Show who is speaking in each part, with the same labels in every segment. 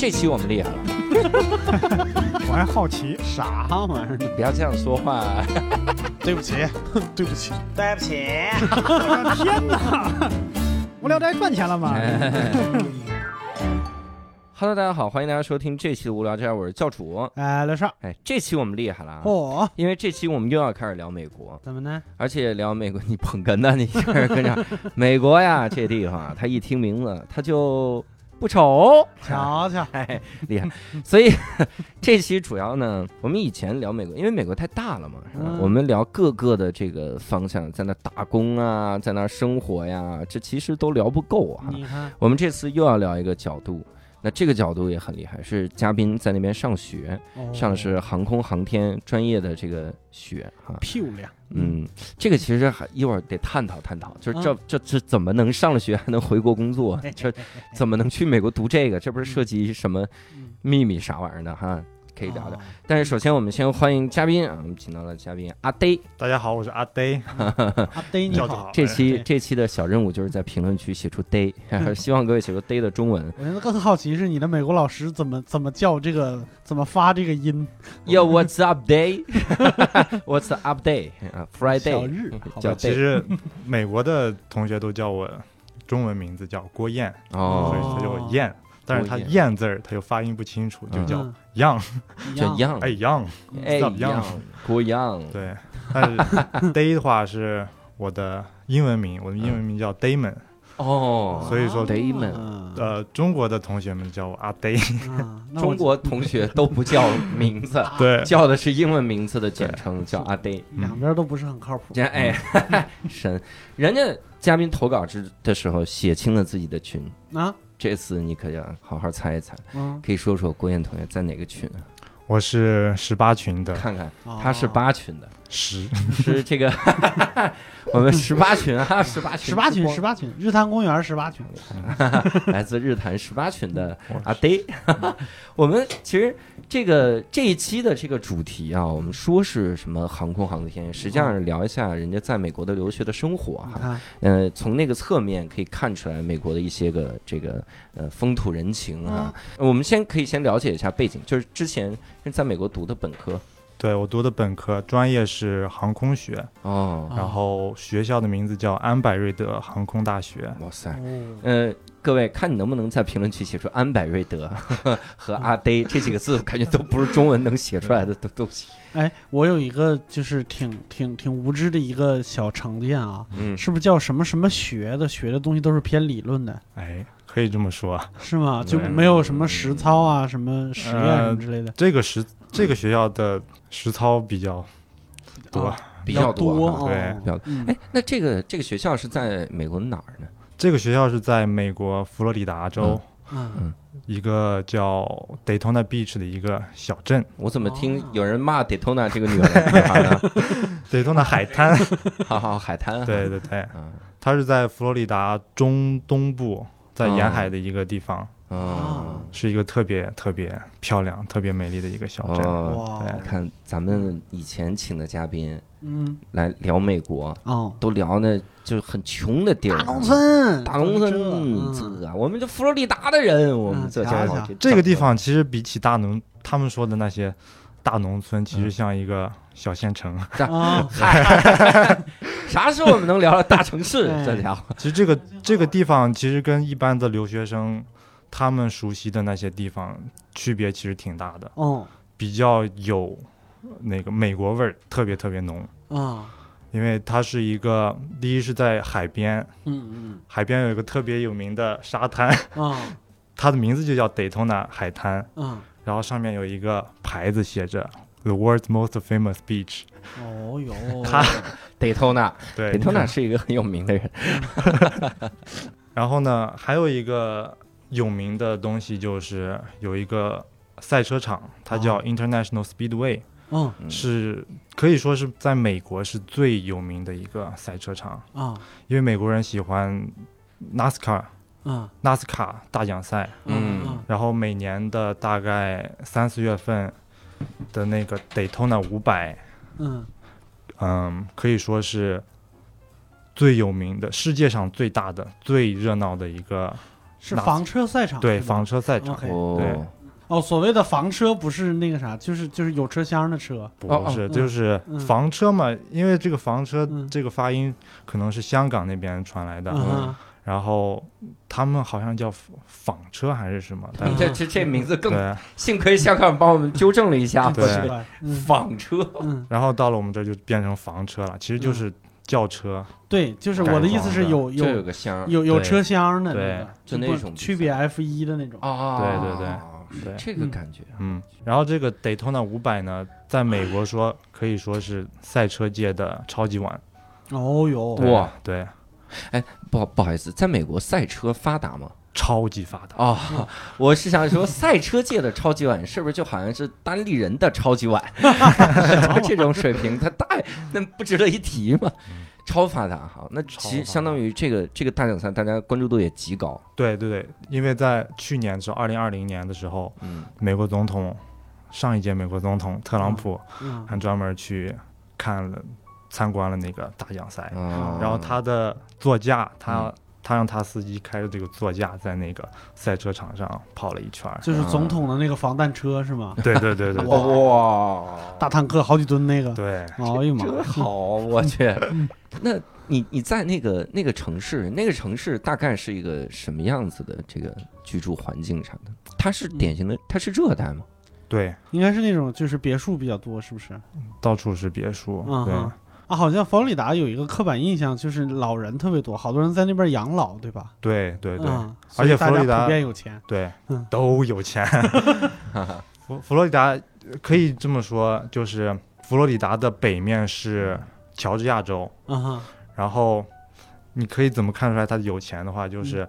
Speaker 1: 这期我们厉害了，
Speaker 2: 我还好奇，
Speaker 3: 啥玩意儿？
Speaker 1: 不要这样说话。
Speaker 2: 对不起，对不起，
Speaker 3: 对不起，
Speaker 2: 我的天哪！无聊斋赚钱了吗
Speaker 1: ？Hello，大家好，欢迎大家收听这期的无聊斋，我是教主。
Speaker 2: 哎，刘少，
Speaker 1: 哎，这期我们厉害了啊，
Speaker 2: 哦，
Speaker 1: 因为这期我们又要开始聊美国，
Speaker 2: 怎么呢？
Speaker 1: 而且聊美国，你捧哏呢？你这是跟着美国呀，这地方啊，他一听名字他就不丑，
Speaker 2: 瞧 瞧，
Speaker 1: 哎，厉害。所以 这期主要呢，我们以前聊美国，因为美国太大了嘛，是吧？
Speaker 2: 嗯
Speaker 1: 我们聊各个的这个方向，在那打工啊，在那生活呀，这其实都聊不够啊。
Speaker 2: 你看，
Speaker 1: 我们这次又要聊一个角度。那这个角度也很厉害，是嘉宾在那边上学，
Speaker 2: 哦
Speaker 1: 上的是航空航天专业的这个学啊。
Speaker 2: 漂亮，
Speaker 1: 嗯，这个其实还一会儿得探讨探讨，就是这
Speaker 2: 嗯
Speaker 1: 这这怎么能上了学 还能回国工作？这怎么能去美国读这个？这不是涉及什么
Speaker 2: 嗯
Speaker 1: 秘密啥玩意儿的哈？可以聊聊。
Speaker 2: 哦
Speaker 1: 但是首先我们先欢迎嘉宾啊，我们请到了嘉宾阿呆。
Speaker 4: 大家好，我是阿呆，
Speaker 2: 阿呆你好，
Speaker 1: 这期这期的小任务就是在评论区写出呆，希望各位写出呆的中文。
Speaker 2: 我现在更好奇是你的美国老师怎么怎么叫这个，怎么发这个音
Speaker 1: ？Yo, what's up, day? What's up, day? 啊
Speaker 2: 小
Speaker 1: ，Friday
Speaker 2: 日，
Speaker 1: 叫
Speaker 4: 其实美国的同学都叫我中文名字叫郭燕，所
Speaker 1: 哦，
Speaker 4: 以他叫我燕，但是他
Speaker 1: 郭燕
Speaker 4: 燕字儿他又发音不清楚，就叫
Speaker 2: 嗯。
Speaker 4: young，
Speaker 1: 叫 Young，
Speaker 4: 哎 young，
Speaker 1: 哎
Speaker 4: Stop
Speaker 1: Young，郭 Young，
Speaker 4: 对，但是 day 的话是我的英文名，我的英文名叫 Damon，
Speaker 1: 哦，
Speaker 4: 所以说
Speaker 1: Damon
Speaker 2: 嗯。
Speaker 4: 呃，中国的同学们叫我阿
Speaker 2: Day，
Speaker 1: 中国同学都不叫名字，
Speaker 4: 对，
Speaker 1: 叫的是英文名字的简称，叫阿 Day，。
Speaker 2: 两边都不是很靠谱。
Speaker 1: 这哎，神，人家嘉宾投稿之的时候写清了自己的群，
Speaker 2: 啊，
Speaker 1: 这次你可要好好猜一猜，
Speaker 2: 嗯，
Speaker 1: 可以说说郭燕同学在哪个群啊？
Speaker 4: 我是十八群的。
Speaker 1: 看看
Speaker 2: 哦。
Speaker 1: 他是八群的，
Speaker 4: 十，
Speaker 1: 是这个 我们十八群啊，十八群，
Speaker 2: 十八群，十八群，日坛公园十八群，
Speaker 1: 来自日坛十八群的阿呆。我们其实这个这一期的这个主题啊，我们说是什么航空航天，实际上是聊一下人家在美国的留学的生活哈。
Speaker 2: 你看，
Speaker 1: 呃，从那个侧面可以看出来美国的一些个这个呃风土人情啊。我们先可以先了解一下背景，就是之前是在美国读的本科
Speaker 4: 对我读的本科专业是航空学，
Speaker 1: 哦。
Speaker 2: 啊
Speaker 4: 然后学校的名字叫安百瑞德航空大学。
Speaker 1: 哇塞，
Speaker 2: 嗯，
Speaker 1: 呃，各位看你能不能在评论区写出安百瑞德 和阿呆这几个字，感觉都不是中文能写出来的东东西。
Speaker 2: 哎，我有一个就是挺挺挺无知的一个小成见啊，
Speaker 1: 嗯，
Speaker 2: 是不是叫什么什么学的？学的东西都是偏理论的，
Speaker 4: 哎，可以这么说。
Speaker 2: 是吗？就没有什么实操啊，什么实验什么之类的。
Speaker 4: 这个实这个学校的实操比较多。
Speaker 2: 啊
Speaker 1: 比较
Speaker 2: 多
Speaker 1: 啊
Speaker 4: 对
Speaker 2: 哦
Speaker 1: 比较
Speaker 2: 多
Speaker 1: 哎，那这个这个学校是在美国哪儿呢？
Speaker 4: 这个学校是在美国佛罗里达州
Speaker 2: 嗯
Speaker 4: 一个叫 Daytona Beach 的一个小镇
Speaker 1: 我怎么听
Speaker 2: 哦
Speaker 1: 有人骂 Daytona 这个女孩呢？
Speaker 4: Daytona 海滩。
Speaker 1: 好好海滩啊，
Speaker 4: 对对对，
Speaker 1: 嗯
Speaker 4: 它是在佛罗里达中东部，在沿海的一个地方，
Speaker 1: 啊
Speaker 4: 是一个特别特别漂亮、特别美丽的一个小镇。
Speaker 1: 哦，
Speaker 2: 哇。
Speaker 1: 你，看咱们以前请的嘉宾
Speaker 2: 嗯。
Speaker 1: 来聊美国，
Speaker 2: 哦，
Speaker 1: 都聊那就是很穷的地儿，
Speaker 2: 大农村，
Speaker 1: 大农村，
Speaker 2: 嗯
Speaker 1: 这我们这佛罗里达的人，我们这这
Speaker 4: 这个地方其实比起大农，他们说的那些大农村，其实像一个小县城。
Speaker 2: 啊，
Speaker 1: 啥时候我们能聊聊大城市？
Speaker 2: 哎。
Speaker 1: 这家伙，
Speaker 4: 其实这个这个地方其实跟一般的留学生他们熟悉的那些地方区别其实挺大的，
Speaker 2: 哦。
Speaker 4: 比较有那个美国味儿，特别特别浓。
Speaker 2: 啊，
Speaker 4: 因为它是一个，第一是在海边，
Speaker 2: 嗯嗯。
Speaker 4: 海边有一个特别有名的沙滩，
Speaker 2: 嗯啊。
Speaker 4: 它的名字就叫 Daytona 海滩，
Speaker 2: 嗯，
Speaker 4: 然后上面有一个牌子写着 The world's most famous beach。
Speaker 2: 哦哟，
Speaker 4: 他
Speaker 1: 得托纳，
Speaker 4: 对，
Speaker 1: 得托纳
Speaker 4: 你看
Speaker 1: 是一个很有名的人。
Speaker 4: 然后呢，还有一个有名的东西就是有一个赛车场，它叫
Speaker 2: 哦
Speaker 4: International Speedway，、
Speaker 2: 嗯。
Speaker 1: 嗯
Speaker 4: 是可以说是在美国是最有名的一个赛车场，
Speaker 2: 啊。
Speaker 4: 因为美国人喜欢 NASCAR
Speaker 2: 嗯。
Speaker 4: 纳斯卡大奖赛，
Speaker 1: 嗯
Speaker 2: 嗯。
Speaker 4: 然后每年的大概三四月份的那个 Daytona 五百，
Speaker 2: 嗯。
Speaker 4: 嗯，可以说是最有名的、世界上最大的、最热闹的一个
Speaker 2: 是房车赛场，
Speaker 4: 对房车赛场
Speaker 1: 哦，
Speaker 2: 哦，所谓的房车不是那个啥，就是就是有车厢的车，
Speaker 4: 不是，
Speaker 2: 嗯。
Speaker 4: 就是
Speaker 2: 嗯。
Speaker 4: 房车嘛，因为这个房车
Speaker 2: 嗯。
Speaker 4: 这个发音可能是香港那边传来的，然后他们好像叫纺车还是什么，但
Speaker 1: 这这这名字更，
Speaker 4: 对，
Speaker 1: 幸亏香港帮我们纠正了一下，
Speaker 4: 对。
Speaker 1: 纺车，
Speaker 2: 嗯，
Speaker 4: 然后到了我们这就变成房车了，其实就是轿车，
Speaker 2: 对，就是我的意思是有
Speaker 1: 有
Speaker 2: 有
Speaker 1: 个箱
Speaker 2: 有有车厢的那
Speaker 1: 就那种
Speaker 2: 区别 F 一的那种，
Speaker 1: 啊，
Speaker 4: 对对对。对。
Speaker 1: 这个感觉，
Speaker 4: 嗯，然后这个 Daytona 五百呢，在美国说可以说是赛车界的超级碗，
Speaker 2: 哦哟，
Speaker 1: 哇，
Speaker 4: 对，
Speaker 1: 不不好意思，在美国赛车发达吗？
Speaker 4: 超级发达，
Speaker 1: 啊、我是想说，赛车界的超级碗是不是就好像是单立人的超级碗？这种水平，它大那不值得一提吗？超发达哈，那其实相当于这个这个大奖赛，大家关注度也极高。
Speaker 4: 对对对，因为在去年的时候，二零二零年的时候，
Speaker 1: 嗯，
Speaker 4: 美国总统上一届美国总统特朗普
Speaker 2: 嗯
Speaker 4: 还专门去看了参观了那个大奖赛，
Speaker 1: 啊
Speaker 4: 然后他的座驾，他、
Speaker 1: 嗯
Speaker 4: 他让他司机开着这个座驾在那个赛车场上跑了一圈儿。
Speaker 2: 就是总统的那个防弹车是吗？
Speaker 4: 对对对对
Speaker 2: 哇
Speaker 4: 对
Speaker 1: 哇，
Speaker 2: 大坦克好几吨那个，
Speaker 4: 对，
Speaker 2: 哎呀妈呀，
Speaker 1: 真好，我去。那你你在那个那个城市，那个城市大概是一个什么样子的这个居住环境啥的？它是典型的，它是热带吗？
Speaker 4: 对，
Speaker 2: 应该是那种就是别墅比较多，是不是？
Speaker 4: 到处是别墅。对
Speaker 2: 啊，好像佛罗里达有一个刻板印象，就是老人特别多，好多人在那边养老，对吧？
Speaker 4: 对对对、
Speaker 2: 嗯，
Speaker 4: 而且佛罗里达
Speaker 2: 家普遍有钱。
Speaker 4: 对
Speaker 2: 嗯，
Speaker 4: 都有钱。佛佛罗里达可以这么说，就是佛罗里达的北面是乔治亚州，然后你可以怎么看出来他有钱的话，就是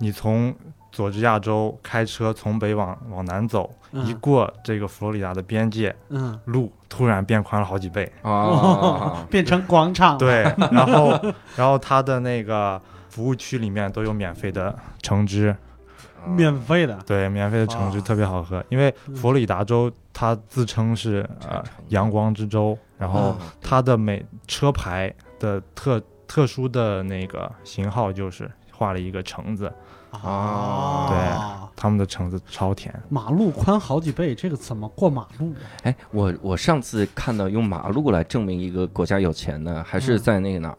Speaker 4: 你从佐治亚州开车从北往往南走，一
Speaker 2: 嗯
Speaker 4: 过这个佛罗里达的边界，
Speaker 2: 嗯，
Speaker 4: 路突然变宽了好几倍。
Speaker 1: 啊，
Speaker 2: 变成广场。
Speaker 4: 对，然后然后它的那个服务区里面都有免费的橙汁，
Speaker 2: 免费的。
Speaker 4: 对，免费的橙汁特别好喝，因为
Speaker 2: 嗯
Speaker 4: 佛罗里达州它自称是呃阳光之州，然后
Speaker 1: 嗯
Speaker 4: 它的每车牌的特特殊的那个型号就是画了一个橙子，
Speaker 1: 啊
Speaker 2: 对，
Speaker 4: 他们的橙子超甜。
Speaker 2: 马路宽好几倍，这个怎么过马路啊？
Speaker 1: 哎，我我上次看到用马路来证明一个国家有钱呢，还是
Speaker 2: 嗯
Speaker 1: 在那个哪儿，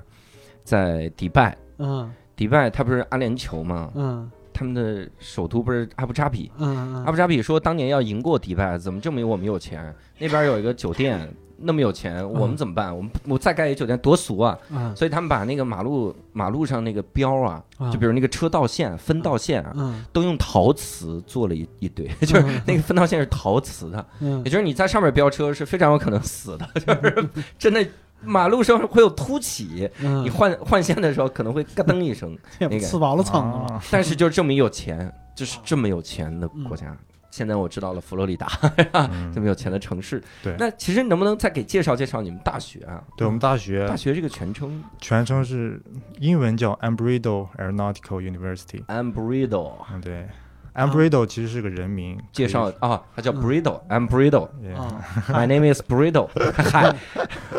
Speaker 1: 在迪拜。
Speaker 2: 嗯
Speaker 1: 迪拜它不是阿联酋吗？
Speaker 2: 嗯
Speaker 1: 他们的首都不是阿布扎比？
Speaker 2: 嗯嗯
Speaker 1: 阿布扎比说当年要赢过迪拜，怎么证明我们有钱？那边有一个酒店那么有钱，我们怎么办？我们我再盖一酒店多俗啊！
Speaker 2: 嗯。
Speaker 1: 所以他们把那个马路马路上那个标啊，
Speaker 2: 嗯。
Speaker 1: 就比如那个车道线、分道线啊，
Speaker 2: 嗯。
Speaker 1: 都用陶瓷做了一一堆，就是那个分道线是陶瓷的，
Speaker 2: 嗯。
Speaker 1: 也就是你在上面飙车是非常有可能死的，就是真的马路上会有凸起，
Speaker 2: 嗯，
Speaker 1: 你换换线的时候可能会咯噔一声，
Speaker 2: 也
Speaker 1: 那个。
Speaker 2: 吃饱了撑的嘛。
Speaker 4: 啊
Speaker 1: 但是就证明有钱，就是这么有钱的国家。现在我知道了佛罗里达
Speaker 4: 嗯
Speaker 1: 这么有钱的城市。
Speaker 4: 对
Speaker 1: 那其实能不能再给介绍介绍你们大学啊？
Speaker 4: 对我们大学
Speaker 1: 大学这个全称
Speaker 4: 全称是英文叫 Embry-Riddle Aeronautical
Speaker 1: University，Embry-Riddle，
Speaker 4: 嗯对，Embry-Riddle 其实是个人名，
Speaker 1: 介绍啊，他叫
Speaker 2: 嗯
Speaker 1: Bridle，I'm Bridle。
Speaker 4: 可以，
Speaker 2: 啊
Speaker 1: My name is Bridle，嗨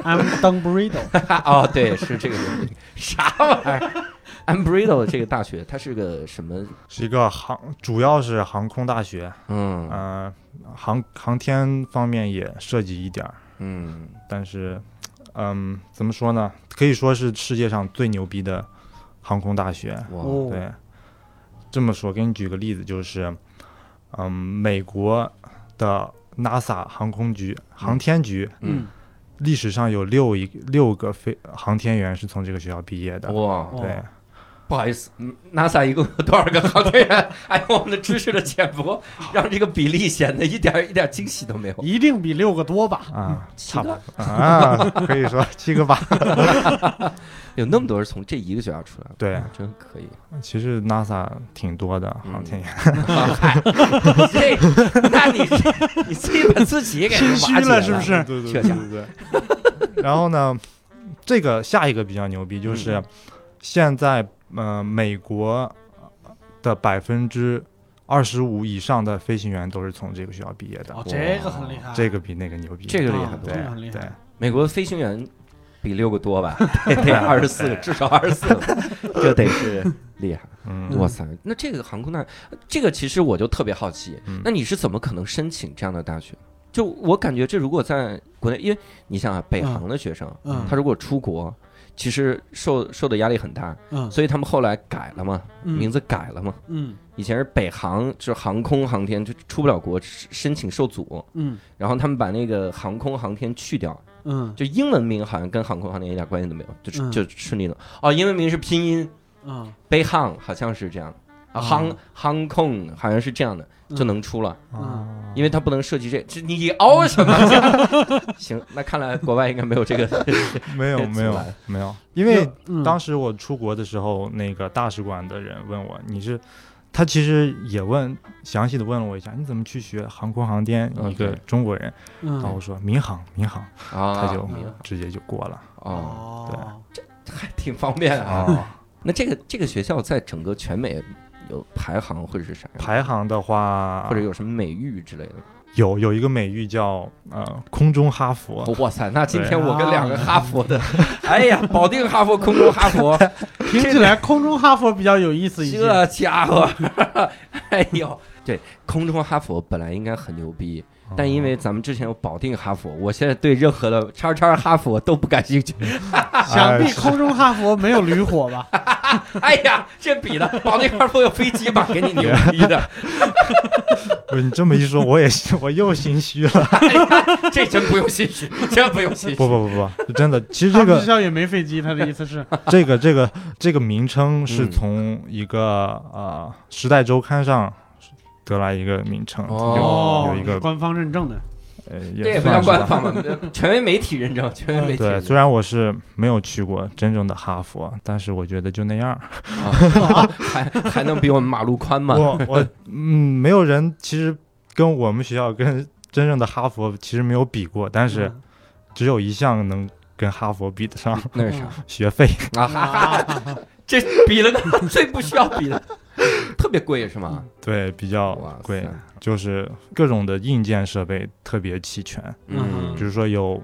Speaker 2: ，，I'm Don Burrito。
Speaker 1: 哦，对，是这个人，啥玩意儿？I'm Bridle 这个大学，它是个什么？
Speaker 4: 是一个航，主要是航空大学，
Speaker 1: 嗯
Speaker 4: 呃，航航天方面也涉及一点儿，
Speaker 1: 嗯
Speaker 4: 但是，嗯，怎么说呢？可以说是世界上最牛逼的航空大学。
Speaker 1: 哇，
Speaker 2: 哦，
Speaker 4: 对，这么说，给你举个例子，就是，嗯，美国的 NASA 航空局、航天局
Speaker 1: 嗯，
Speaker 4: 历史上有六一六个飞航天员是从这个学校毕业的。
Speaker 1: 哇，
Speaker 2: 哦
Speaker 4: 对，
Speaker 1: 不好意思嗯，NASA 一共有多少个航天员？哎呀，我们的知识的浅薄，让这个比例显得一点儿一点儿惊喜都没有。
Speaker 2: 一定比六个多吧？
Speaker 4: 啊，差不多啊，可以说七个吧。
Speaker 1: 有那么多人从这一个学校出来的，
Speaker 4: 对，
Speaker 1: 真可以。
Speaker 4: 其实 NASA 挺多的航天员。
Speaker 1: 嗨，这，那你你自己把自己给
Speaker 2: 心虚了是不是
Speaker 4: 对
Speaker 1: 这下
Speaker 4: 对对。然后呢，这个下一个比较牛逼，就是
Speaker 1: 嗯
Speaker 4: 现在呃美国的百分之二十五以上的飞行员都是从这个学校毕业的，
Speaker 2: 哦，这个很厉害。
Speaker 4: 这个比那个牛逼。
Speaker 1: 这个厉害
Speaker 2: 啊
Speaker 1: 多了。
Speaker 2: 这个很厉
Speaker 4: 对
Speaker 2: 害。
Speaker 1: 美国飞行员比六个多吧，得得二十四个，至少二十四个，这得是厉害！哇塞，那这个航空大，这个其实我就特别好奇，
Speaker 4: 嗯
Speaker 1: 那你是怎么可能申请这样的大学？就我感觉，这如果在国内，因为你想啊，北航的学生，
Speaker 2: 嗯
Speaker 1: 他如果出国，其实受受的压力很大，
Speaker 2: 嗯。
Speaker 1: 所以他们后来改了嘛，
Speaker 2: 嗯。
Speaker 1: 名字改了嘛。
Speaker 2: 嗯。
Speaker 1: 以前是北航，就是航空航天，就出不了国，申请受阻，
Speaker 2: 嗯。
Speaker 1: 然后他们把那个航空航天去掉，
Speaker 2: 嗯。
Speaker 1: 就英文名好像跟航空航天一点关系都没有，就
Speaker 2: 嗯。
Speaker 1: 就顺利了。哦，英文名是拼音，
Speaker 2: 嗯。
Speaker 1: 北航好像是这样，啊，
Speaker 2: 哦。
Speaker 1: 航航空好像是这样的，就能出了，
Speaker 4: 啊。
Speaker 1: 因为它不能涉及这，这你凹什么？行，那看来国外应该没有这个，
Speaker 4: 没有 没有没有，因为
Speaker 2: 嗯。
Speaker 4: 当时我出国的时候，那个大使馆的人问我，你是，他其实也问详细的问了我一下，你怎么去学航空航天？
Speaker 1: 嗯
Speaker 4: 一个
Speaker 1: 对。
Speaker 4: 中国人，然后
Speaker 2: 嗯
Speaker 4: 我说民航民航，
Speaker 1: 啊，
Speaker 4: 他就直接就过了
Speaker 1: 哦，
Speaker 2: 对，这
Speaker 1: 还挺方便啊。
Speaker 4: 啊。
Speaker 1: 那这个这个学校在整个全美有排行会是啥样？
Speaker 4: 排行的话，
Speaker 1: 或者有什么美誉之类的？
Speaker 4: 有有一个美誉叫呃空中哈佛，
Speaker 1: 哇塞，那今天我跟两个哈佛的，哎呀，保定哈佛、空中哈佛，
Speaker 2: 听起来空中哈佛比较有意思一些。
Speaker 1: 这家伙，哎呦，对，空中哈佛本来应该很牛逼，但因为咱们之前有保定哈佛，我现在对任何的叉叉哈佛都不感兴趣。
Speaker 2: 想必空中哈佛没有驴火吧？
Speaker 1: 哎呀，这比的，保定哈佛有飞机吧？给你牛逼的，
Speaker 4: 不是你这么一说，我也我又心虚了。
Speaker 1: 哎呀，这真不用心虚，真不用心虚。
Speaker 4: 不不不不，真的，其实这个
Speaker 2: 们学校也没飞机，他的意思是，
Speaker 4: 这个这个这个名称是
Speaker 1: 嗯
Speaker 4: 从一个呃《时代周刊》上得来一个名称，
Speaker 1: 哦
Speaker 4: 有有一个
Speaker 2: 官方认证的。
Speaker 4: 呃，
Speaker 1: 这也不叫
Speaker 4: 算是吧
Speaker 1: 官方吧，权威媒体认证，权威媒体
Speaker 4: 对，虽然我是没有去过真正的哈佛，但是我觉得就那样。
Speaker 1: 还还能比我们马路宽吗？
Speaker 4: 我我嗯，没有人其实跟我们学校跟真正的哈佛其实没有比过，但是
Speaker 2: 嗯
Speaker 4: 只有一项能跟哈佛比得上，
Speaker 1: 那是啥？
Speaker 4: 学费。
Speaker 1: 啊哈哈，这比了个 最不需要比的，特别贵是吗？
Speaker 4: 对，比较贵，就是各种的硬件设备特别齐全，
Speaker 1: 嗯。
Speaker 4: 比如说有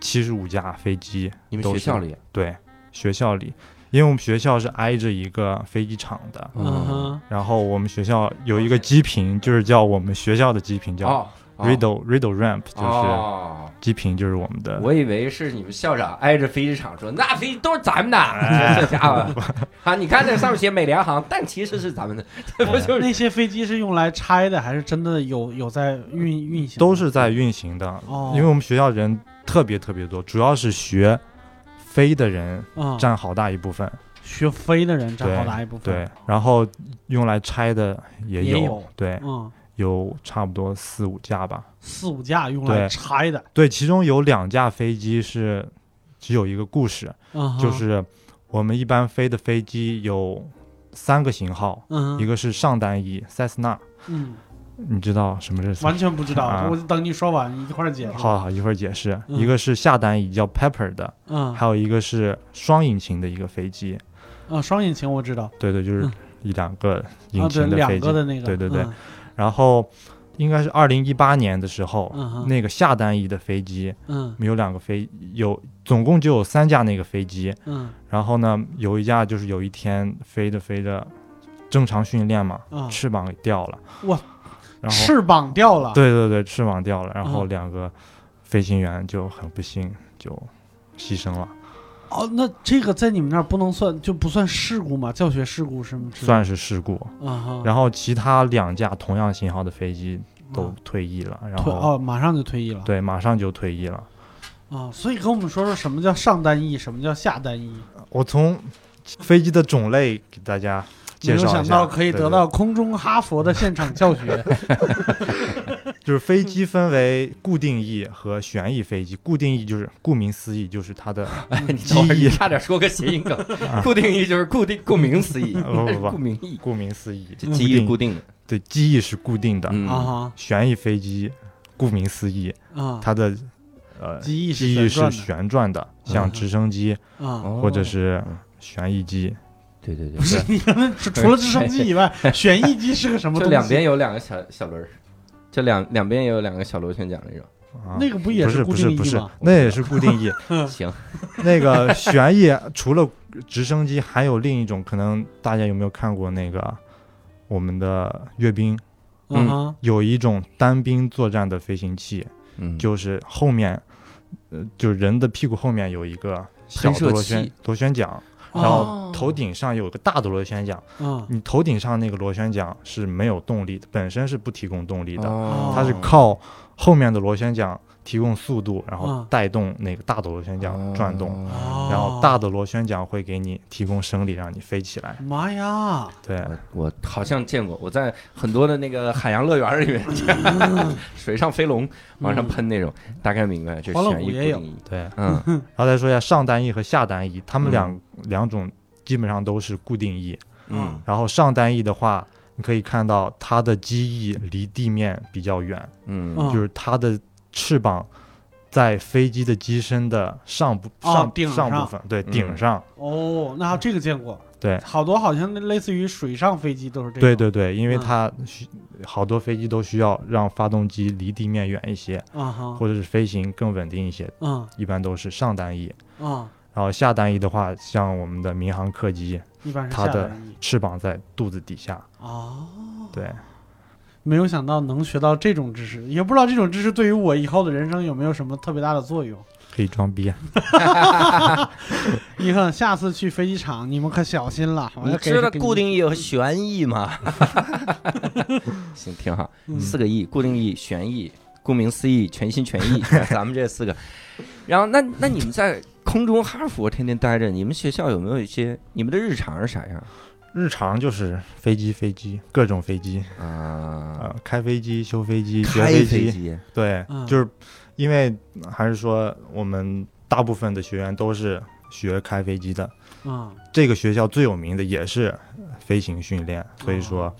Speaker 4: 七十五架飞机，
Speaker 1: 你们学校里？
Speaker 4: 对，学校里，因为我们学校是挨着一个飞机场的，
Speaker 2: 嗯。哼，
Speaker 4: 然后我们学校有一个机坪，就是叫我们学校的机坪叫
Speaker 1: 哦
Speaker 4: Riddle Riddle Ramp，就是
Speaker 1: 哦，
Speaker 4: 机坪就是我们的。
Speaker 1: 我以为是你们校长挨着飞机场说，那飞机都是咱们的，家伙。啊！你看那上面写美联航，但其实是咱们的，这不就是。
Speaker 2: 那些飞机是用来拆的，还是真的有有在运运行？
Speaker 4: 都是在运行的，
Speaker 2: 哦，
Speaker 4: 因为我们学校人特别特别多，主要是学飞的人
Speaker 2: 嗯，
Speaker 4: 占好大一部分，
Speaker 2: 学飞的人占好大一部分。
Speaker 4: 对，然后用来拆的也有，
Speaker 2: 也有。
Speaker 4: 对，
Speaker 2: 嗯，
Speaker 4: 有差不多四五架吧，
Speaker 2: 四五架用来
Speaker 4: 对。
Speaker 2: 拆的，
Speaker 4: 对，其中有两架飞机是只有一个故事，
Speaker 2: 嗯，
Speaker 4: 就是我们一般飞的飞机有三个型号，
Speaker 2: 嗯，
Speaker 4: 一个是上单翼塞斯纳，
Speaker 2: 嗯，
Speaker 4: 你知道什么是？
Speaker 2: 完全不知道，
Speaker 4: 啊。
Speaker 2: 我等你说完一块儿解释。
Speaker 4: 好好一会儿解释。
Speaker 2: 嗯。
Speaker 4: 一个是下单翼叫 Pepper 的，
Speaker 2: 嗯，
Speaker 4: 还有一个是双引擎的一个飞机。
Speaker 2: 啊，双引擎我知道，
Speaker 4: 对对，就是
Speaker 2: 嗯。
Speaker 4: 一两个
Speaker 2: 啊，
Speaker 4: 引
Speaker 2: 对，两
Speaker 4: 擎的飞机。
Speaker 2: 个的那个，
Speaker 4: 对对对。
Speaker 2: 嗯
Speaker 4: 然后应该是二零一八年的时候，
Speaker 2: 嗯
Speaker 4: 那个下单翼的飞机
Speaker 2: 嗯
Speaker 4: 有两个飞有总共就有三架那个飞机。
Speaker 2: 嗯
Speaker 4: 然后呢，有一架就是有一天飞着飞着，正常训练嘛，
Speaker 2: 啊，
Speaker 4: 翅膀给掉了。
Speaker 2: 哇！
Speaker 4: 然后
Speaker 2: 翅膀掉了，
Speaker 4: 对对对，翅膀掉了，然后
Speaker 2: 嗯
Speaker 4: 两个飞行员就很不幸就牺牲了，
Speaker 2: 哦，那这个在你们那儿不能算，就不算事故吗？教学事故是吗？
Speaker 4: 算是事故。
Speaker 2: 啊，
Speaker 4: 然后其他两架同样型号的飞机都
Speaker 2: 啊
Speaker 4: 退役了，然后
Speaker 2: 哦，马上就退役了。
Speaker 4: 对，马上就退役了。
Speaker 2: 啊，所以跟我们说说什么叫上单翼，什么叫下单翼。
Speaker 4: 我从飞机的种类给大家
Speaker 2: 没有
Speaker 4: 介绍一下，
Speaker 2: 想到可以得到空中哈佛的现场教学。
Speaker 4: 就是飞机分为固定翼和旋翼飞机。固定翼就是顾名思义，就是它的
Speaker 1: 哎，你等会儿
Speaker 4: 记忆
Speaker 1: 你差点说个谐音梗，固定翼就是固定，顾名思义，
Speaker 4: 不不不
Speaker 1: 顾名义，
Speaker 4: 顾名思义，
Speaker 1: 这机翼固定的，
Speaker 4: 对机翼是固定的。
Speaker 1: 嗯
Speaker 2: 啊哈
Speaker 4: 旋翼飞机顾名思义，
Speaker 2: 啊，
Speaker 4: 它的呃
Speaker 2: 机翼是
Speaker 4: 机翼是
Speaker 2: 旋转的
Speaker 4: 像
Speaker 2: 嗯
Speaker 4: 直升机
Speaker 2: 啊。
Speaker 1: 哦
Speaker 4: 或者是旋翼机。
Speaker 1: 对对对
Speaker 2: 不，是你刚才除除了直升机以外，旋翼机是个什么东西？
Speaker 1: 就两边有两个小小轮儿，就两两边也有两个小螺旋桨那种，
Speaker 4: 啊，
Speaker 2: 那个不也
Speaker 4: 是
Speaker 2: 固
Speaker 4: 不是不是
Speaker 2: 定翼吗？，
Speaker 4: 那也是固定翼。
Speaker 1: 行，
Speaker 4: 那个旋翼除了直升机，还有另一种，可能大家有没有看过那个我们的阅兵？
Speaker 2: 嗯哼，
Speaker 4: 有一种单兵作战的飞行器，
Speaker 1: 嗯，
Speaker 4: 就是后面，呃，就人的屁股后面有一个小螺旋螺旋桨，
Speaker 2: 哦
Speaker 4: 然后头顶上有个大的螺旋桨。
Speaker 2: 嗯
Speaker 4: 你头顶上那个螺旋桨是没有动力的，本身是不提供动力的，
Speaker 1: 哦
Speaker 4: 它是靠后面的螺旋桨提供速度，然后
Speaker 2: 嗯。
Speaker 4: 带动那个大的螺旋桨转动，
Speaker 1: 哦。
Speaker 4: 然后大的螺旋桨会给你提供升力，让你飞起来。
Speaker 2: 妈呀，
Speaker 4: 对，
Speaker 1: 我我好像见过，我在很多的那个海洋乐园里面见，水上飞龙往上喷那种，大概明白，这
Speaker 2: 欢乐
Speaker 1: 旋翼
Speaker 2: 也有。
Speaker 1: 固定。
Speaker 4: 对，
Speaker 1: 嗯。
Speaker 4: 然后再说一下上单翼和下单翼，它们
Speaker 1: 嗯。
Speaker 4: 两、两种基本上都是固定翼。
Speaker 1: 嗯。
Speaker 4: 然后上单翼的话，你可以看到它的机翼离地面比较远，
Speaker 1: 嗯。
Speaker 2: 嗯。
Speaker 4: 就是它的翅膀在飞机的机身的上部、
Speaker 2: 哦
Speaker 4: 上
Speaker 2: 顶上。
Speaker 4: 上部分，对，
Speaker 1: 嗯。
Speaker 4: 顶上。
Speaker 2: 哦，那这个见过，
Speaker 4: 对。
Speaker 2: 好多好像类似于水上飞机都是这样，
Speaker 4: 对对对，因为
Speaker 2: 嗯。
Speaker 4: 它需好多飞机都需要让发动机离地面远一些，
Speaker 2: 啊哈，
Speaker 4: 或者是飞行更稳定一些，
Speaker 2: 嗯。
Speaker 4: 一般都是上单翼。
Speaker 2: 啊，
Speaker 4: 然后下单翼的话，像我们的民航客机，
Speaker 2: 一般是
Speaker 4: 它的翅膀在肚子底下。
Speaker 2: 哦，
Speaker 4: 对，
Speaker 2: 没有想到能学到这种知识，也不知道这种知识对于我以后的人生有没有什么特别大的作用。
Speaker 4: 可以装逼啊。
Speaker 2: 你看，下次去飞机场，你们可小心了。我
Speaker 1: 你知道固定翼和旋翼吗？行，挺好，
Speaker 2: 嗯
Speaker 1: 四个翼，固定翼、旋翼，顾名思义，全心全意，咱们这四个。然后，那那你们在空中哈佛天天待着，你们学校有没有一些你们的日常是啥样
Speaker 4: 日常就是飞机，飞机，各种飞机，
Speaker 1: 啊？
Speaker 4: 呃，开飞机、修飞机、学飞机。
Speaker 1: 飞机，
Speaker 4: 对，
Speaker 2: 嗯。
Speaker 4: 就是因为还是说我们大部分的学员都是学开飞机的，
Speaker 2: 嗯，
Speaker 4: 这个学校最有名的也是飞行训练，所以
Speaker 2: 哦。
Speaker 4: 说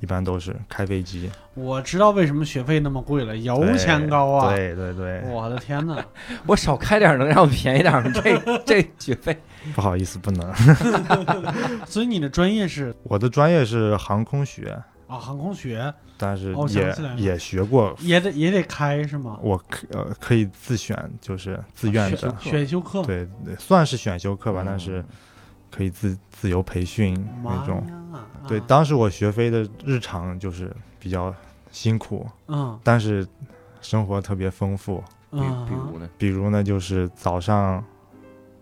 Speaker 4: 一般都是开飞机。
Speaker 2: 我知道为什么学费那么贵了，油钱高啊！
Speaker 4: 对对对，
Speaker 2: 我的天哪！
Speaker 1: 我少开点儿能让我便宜点吗？这这学费
Speaker 4: 不好意思，不能。
Speaker 2: 所以你的专业是
Speaker 4: 我的专业是航空学，
Speaker 2: 啊航空学，
Speaker 4: 但是也、也学过。
Speaker 2: 也得也得开是吗？
Speaker 4: 我可呃可以自选，就是自愿
Speaker 2: 选
Speaker 4: 的，
Speaker 2: 选修课，
Speaker 4: 对，对算是选修课吧，
Speaker 1: 嗯
Speaker 4: 但是可以自自由培训那种。
Speaker 2: 呀！
Speaker 4: 对，
Speaker 2: 啊
Speaker 4: 当时我学飞的日常就是比较辛苦，
Speaker 2: 嗯
Speaker 4: 但是生活特别丰富。
Speaker 1: 比
Speaker 2: 嗯，
Speaker 1: 比如呢？
Speaker 4: 比如呢，就是早上，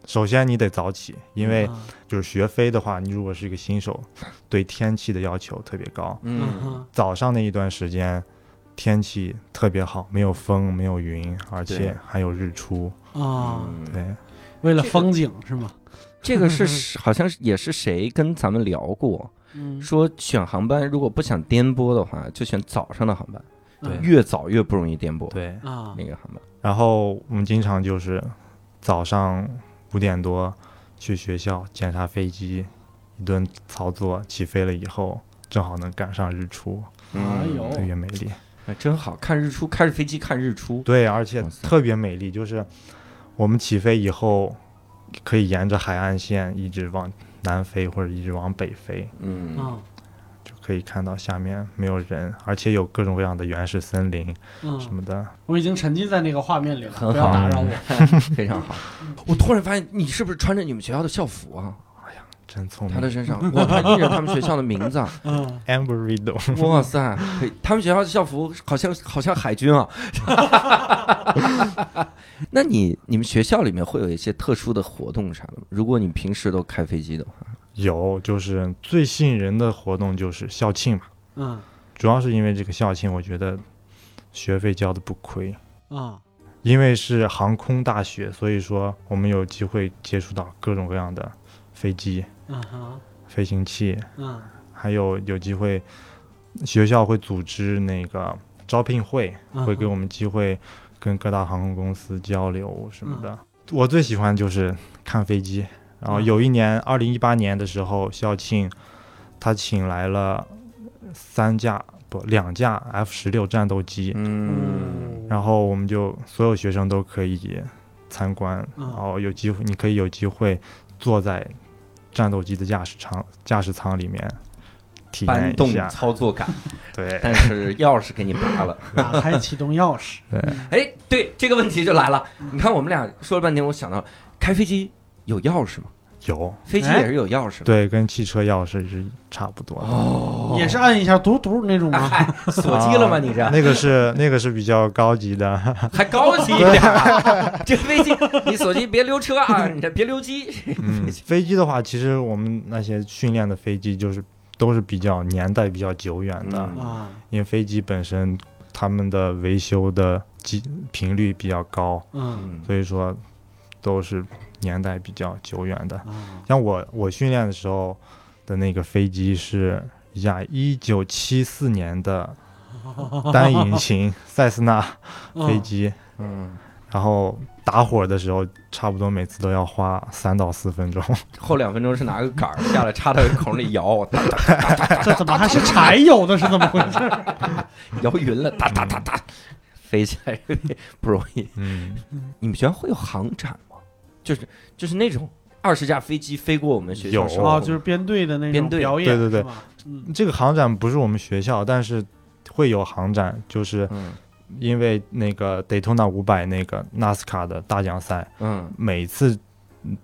Speaker 4: 首先你得早起，因为
Speaker 2: 嗯
Speaker 4: 就是学飞的话，你如果是一个新手，对天气的要求特别高。
Speaker 2: 嗯
Speaker 1: 嗯
Speaker 4: 早上那一段时间，天气特别好，没有风，没有云，而且还有日出。
Speaker 2: 啊，
Speaker 1: 嗯
Speaker 4: 对，
Speaker 2: 为了风景是吗？
Speaker 1: 这个是 好像是也是谁跟咱们聊过，
Speaker 2: 嗯，
Speaker 1: 说选航班如果不想颠簸的话，就选早上的航班，
Speaker 2: 对
Speaker 1: 越早越不容易颠簸。
Speaker 4: 对。
Speaker 2: 啊
Speaker 1: 那个航班，
Speaker 4: 然后我们经常就是早上五点多去学校检查飞机，一顿操作，起飞了以后正好能赶上日出，
Speaker 2: 哎呦
Speaker 4: 特别美丽。
Speaker 1: 哎真好看日出，开着飞机看日出。
Speaker 4: 对，而且特别美丽，就是我们起飞以后可以沿着海岸线一直往南飞，或者一直往北飞，
Speaker 1: 嗯，
Speaker 2: 嗯
Speaker 4: 就可以看到下面没有人，而且有各种各样的原始森林什
Speaker 2: 嗯，
Speaker 4: 么的。
Speaker 2: 我已经沉浸在那个画面里了，
Speaker 1: 很
Speaker 2: 不要
Speaker 1: 好
Speaker 2: 打扰我。
Speaker 1: 非常好。我突然发现，你是不是穿着你们学校的校服啊？
Speaker 4: 哎呀真聪明
Speaker 1: 他的身上，哇，他印着他们学校的名字啊。
Speaker 2: 嗯，，
Speaker 4: Amber Riddle，
Speaker 1: 哇塞，他们学校的校服好像好像海军啊。那你你们学校里面会有一些特殊的活动啥的吗？如果你平时都开飞机的话，
Speaker 4: 有就是最吸引人的活动就是校庆嘛，
Speaker 2: 嗯
Speaker 4: 主要是因为这个校庆，我觉得学费交的不亏。
Speaker 2: 啊
Speaker 4: 因为是航空大学，所以说我们有机会接触到各种各样的飞机、飞行器，
Speaker 2: 嗯
Speaker 4: 还有有机会，学校会组织那个招聘会，
Speaker 2: 嗯
Speaker 4: 会给我们机会跟各大航空公司交流什么的。我最喜欢就是看飞机。然后
Speaker 2: 嗯
Speaker 4: 有一年，二零一八年的时候，校庆他请来了三架不两架 F 十六战斗机，
Speaker 1: 嗯，
Speaker 4: 然后我们就所有学生都可以参观，
Speaker 2: 嗯
Speaker 4: 然后有机会，你可以有机会坐在战斗机的驾驶舱驾驶舱里面体
Speaker 1: 搬动
Speaker 4: 验一下。
Speaker 1: 操作感，
Speaker 4: 对，
Speaker 1: 但是钥匙给你拔了。
Speaker 2: 打开启动钥匙，
Speaker 4: 对
Speaker 1: 哎，对，这个问题就来了。你看我们俩说了半天，我想到开飞机有钥匙吗？
Speaker 4: 有，
Speaker 1: 飞机也是有钥匙的。
Speaker 4: 对，跟汽车钥匙是差不多的。
Speaker 1: 哦
Speaker 2: 也是按一下嘟嘟那种吗？
Speaker 1: 嗨，锁机了吗？
Speaker 4: 啊
Speaker 1: 你这
Speaker 4: 那个是那个是比较高级的，
Speaker 1: 还高级一点啊。这飞机你锁机别溜车啊，你这别溜机。
Speaker 4: 嗯，飞机的话，其实我们那些训练的飞机就是都是比较年代比较久远的，因为飞机本身他们的维修的机频率比较高，所以说都是年代比较久远的。
Speaker 2: 啊，
Speaker 4: 像我我训练的时候的那个飞机是一架一九七四年的单引擎塞斯纳 飞机，
Speaker 1: 嗯，
Speaker 4: 然后打火的时候差不多每次都要花三到四分钟。
Speaker 1: 后两分钟是拿个杆儿下来插到孔里摇，
Speaker 2: 这怎么还是柴油的？是怎么回事？
Speaker 1: 摇匀了，哒哒哒哒，飞起来不容易。
Speaker 4: 嗯，
Speaker 1: 你们学校会有航展吗？就是就是那种二十架飞机飞过我们学校
Speaker 4: 有
Speaker 1: 上空，
Speaker 2: 哦，就是编队的那
Speaker 1: 编队
Speaker 2: 种表演，
Speaker 4: 对对对，
Speaker 2: 嗯
Speaker 4: 这个航展不是我们学校，但是会有航展，就是
Speaker 1: 嗯
Speaker 4: 因为那个 Daytona 五百那个纳斯卡的大奖赛，
Speaker 1: 嗯。
Speaker 4: 每次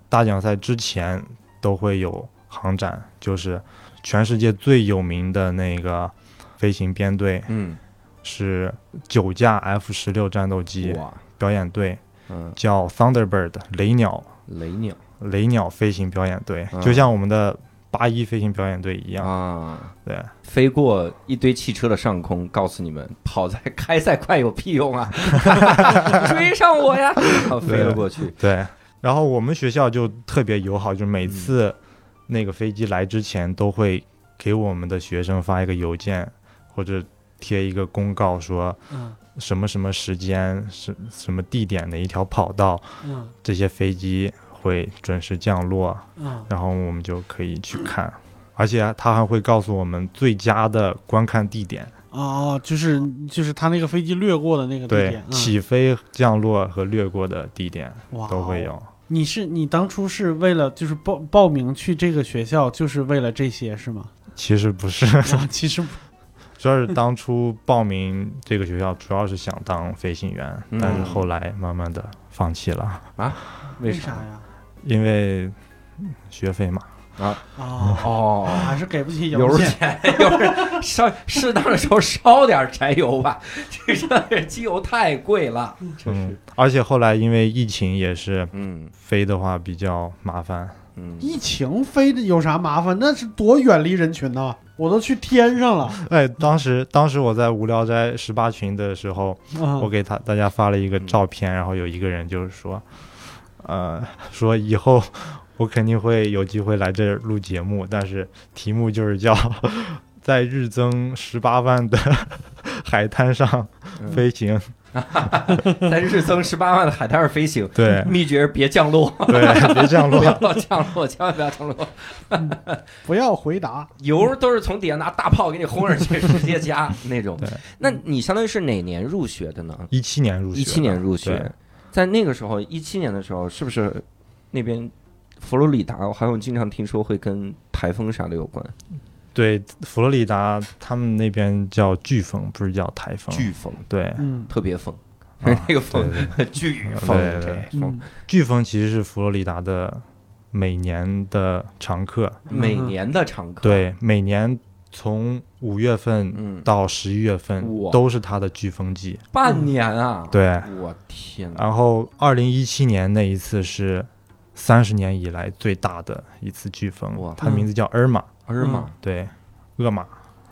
Speaker 4: 大奖赛之前都会有航展，就是全世界最有名的那个飞行编队
Speaker 1: 嗯，
Speaker 4: 是九架 F 十六战斗机，表演队，
Speaker 1: 嗯，
Speaker 4: 叫 Thunderbird 雷鸟。
Speaker 1: 雷鸟。
Speaker 4: 雷鸟飞行表演队，
Speaker 1: 嗯。
Speaker 4: 就像我们的八一飞行表演队一样。
Speaker 1: 啊，
Speaker 4: 对，
Speaker 1: 飞过一堆汽车的上空，告诉你们，跑在开赛快有屁用啊！追上我呀！飞了过去，
Speaker 4: 对，然后我们学校就特别友好，就
Speaker 1: 嗯
Speaker 4: 每次那个飞机来之前都会给我们的学生发一个邮件，或者贴一个公告说
Speaker 2: 嗯。
Speaker 4: 什么什么时间什什么地点的一条跑道，
Speaker 2: 嗯。
Speaker 4: 这些飞机会准时降落，
Speaker 2: 嗯
Speaker 4: 然后我们就可以去看。而且他还会告诉我们最佳的观看地点，
Speaker 2: 哦，就是就是他那个飞机掠过的那个地点，，嗯
Speaker 4: 起飞、降落和掠过的地点都会有。
Speaker 2: 你是你当初是为了就是报报名去这个学校，就是为了这些是吗？
Speaker 4: 其实不是，
Speaker 2: 啊，其实不
Speaker 4: 主要是当初报名这个学校，主要是想当飞行员，
Speaker 1: 嗯
Speaker 4: 但是后来慢慢的放弃了啊，
Speaker 1: 为？啥
Speaker 2: 呀？
Speaker 4: 因为学费嘛。
Speaker 2: 哦，
Speaker 1: 哦，
Speaker 2: 还是给不起
Speaker 1: 油
Speaker 2: 钱。
Speaker 1: 钱，油烧适当的时候烧点柴油吧，这这机油太贵了，真
Speaker 4: 嗯。，而且后来因为疫情也是
Speaker 1: 嗯
Speaker 4: 飞的话比较麻烦。
Speaker 1: 嗯，
Speaker 2: 疫情飞的有啥麻烦？那是多远离人群呐！我都去天上了。
Speaker 4: 哎，当时当时我在无聊斋十八群的时候，
Speaker 2: 啊
Speaker 4: 我给他大家发了一个照片，然后有一个人就是说，呃，说以后我肯定会有机会来这儿录节目，但是题目就是叫在日增十八万的海滩上
Speaker 1: 嗯
Speaker 4: 飞行。
Speaker 1: 在日增十八万的海滩上飞行，
Speaker 4: 对
Speaker 1: 秘诀是别降落，
Speaker 4: 对，别降落
Speaker 1: 不
Speaker 4: 落。
Speaker 1: 要降落，千万不要降落。
Speaker 2: 不要回答。
Speaker 1: 油都是从底下拿大炮给你轰上去，直接加 那种
Speaker 4: 对。
Speaker 1: 那你相当于是哪年入学的呢？
Speaker 4: 一七年入学，
Speaker 1: 一七年入学
Speaker 4: 对，
Speaker 1: 在那个时候，一七年的时候，是不是那边佛罗里达，我好像经常听说会跟台风啥的有关？
Speaker 4: 对，佛罗里达他们那边叫飓风，不是叫台风。
Speaker 1: 飓风，
Speaker 4: 对，
Speaker 2: 嗯。
Speaker 1: 特别风，
Speaker 4: 啊
Speaker 1: 那个风
Speaker 4: 对
Speaker 1: 飓风，
Speaker 4: 对飓风其实是佛罗里达的每年的常客。
Speaker 1: 每年的常客。，
Speaker 4: 对，每年从五月份
Speaker 1: 嗯，
Speaker 4: 到十一月份都是他的飓风季。
Speaker 1: 半年啊！，
Speaker 4: 对，
Speaker 1: 我天哪！
Speaker 4: 然后二零一七年那一次是三十年以来最大的一次飓风
Speaker 1: 哇，
Speaker 4: 它名字叫尔玛。
Speaker 1: 尔玛，
Speaker 4: 对，厄玛。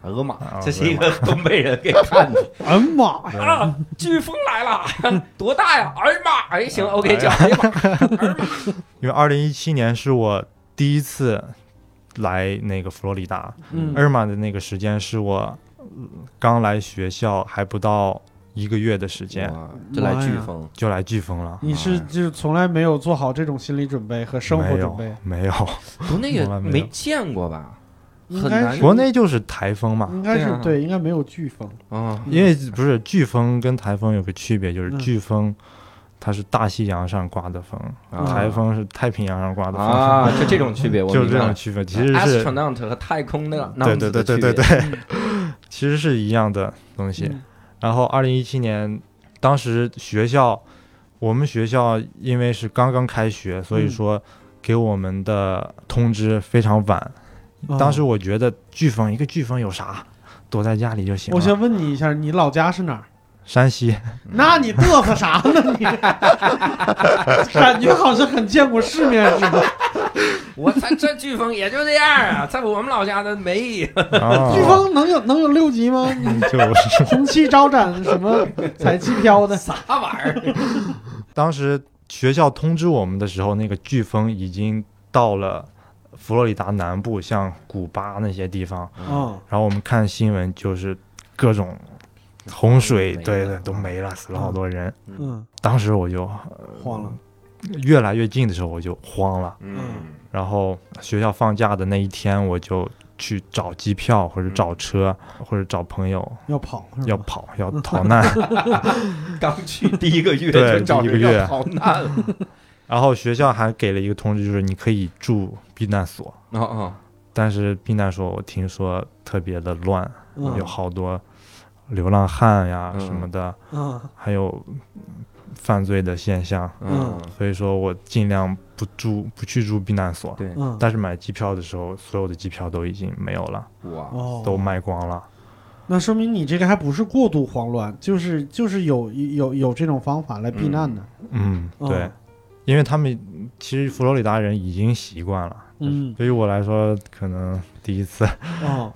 Speaker 1: 俄玛
Speaker 4: 啊，
Speaker 1: 这是一个东北人给看的
Speaker 2: 哎呀 妈呀！
Speaker 1: 啊！飓风来了，多大呀？哎呀妈！哎，行，OK，讲。
Speaker 4: 因为二零一七年是我第一次来那个佛罗里达，
Speaker 2: 嗯。
Speaker 4: 尔玛的那个时间是我呃刚来学校还不到一个月的时间。
Speaker 1: 就来飓风，
Speaker 4: 就来飓风了。
Speaker 2: 你是就是从来没有做好这种心理准备和生活准备，
Speaker 4: 没有，
Speaker 1: 国内也
Speaker 4: 没有。
Speaker 1: 没见过吧？很难。
Speaker 2: 应该
Speaker 4: 国内就是台风嘛，
Speaker 2: 应该是对，应该没有飓风。
Speaker 1: 啊，
Speaker 4: 因为不是飓风跟台风有个区别，就是
Speaker 2: 嗯。
Speaker 4: 飓风它是大西洋上刮的风，
Speaker 1: 啊
Speaker 4: 台风是太平洋上刮的风，
Speaker 1: 啊，就这种区别，我
Speaker 4: 就。这种区别，其实是
Speaker 1: astronaut 和太空那个
Speaker 4: 对对对对对对，其实是一样的东西。
Speaker 2: 嗯
Speaker 4: 然后二零一七年，当时学校，我们学校因为是刚刚开学，所以
Speaker 2: 嗯
Speaker 4: 说给我们的通知非常晚。
Speaker 2: 哦
Speaker 4: 当时我觉得飓风一个飓风有啥，躲在家里就行
Speaker 2: 我先。问你一下，你老家是哪儿？
Speaker 4: 山西，
Speaker 2: 那你嘚瑟啥呢你？感觉好像很见过世面似的。
Speaker 1: 我咱这飓风也就这样啊，在我们老家的没。
Speaker 4: 啊
Speaker 2: 飓风能有能有六级吗？
Speaker 4: 就是
Speaker 2: 红旗招展，什么彩旗飘的，
Speaker 1: 啥玩意儿？
Speaker 4: 当时学校通知我们的时候，那个飓风已经到了佛罗里达南部，像古巴那些地方。
Speaker 2: 嗯，
Speaker 4: 然后我们看新闻，就是各种洪水，对对，都没了，死了好多人。
Speaker 2: 嗯，
Speaker 4: 当时我就
Speaker 2: 慌了。
Speaker 4: 越来越近的时候，我就慌了。
Speaker 1: 嗯
Speaker 4: 然后学校放假的那一天，我就去找机票或者找车、或者找朋友
Speaker 2: 要跑
Speaker 4: 要跑要逃 难。
Speaker 1: 刚去第一个月
Speaker 4: 对
Speaker 1: 就找
Speaker 4: 一个月
Speaker 1: 人要逃难。
Speaker 4: 然后学校还给了一个通知，就是你可以住避难所，
Speaker 1: 哦哦，
Speaker 4: 但是避难所我听说特别的乱，
Speaker 2: 嗯
Speaker 4: 有好多流浪汉呀
Speaker 1: 嗯
Speaker 4: 什么的，
Speaker 2: 嗯
Speaker 4: 还有犯罪的现象。
Speaker 1: 嗯，
Speaker 4: 所以说我尽量不住不去住避难所。
Speaker 1: 对，
Speaker 2: 嗯，
Speaker 4: 但是买机票的时候，所有的机票都已经没有了，
Speaker 1: 哇，
Speaker 2: 哦，
Speaker 4: 都卖光了。
Speaker 2: 那说明你这个还不是过度慌乱，就是就是有有有这种方法来避难的。
Speaker 4: 嗯，
Speaker 2: 哦
Speaker 4: 对，因为他们其实佛罗里达人已经习惯了，
Speaker 2: 嗯，
Speaker 4: 对于我来说可能第一次。
Speaker 2: 哦，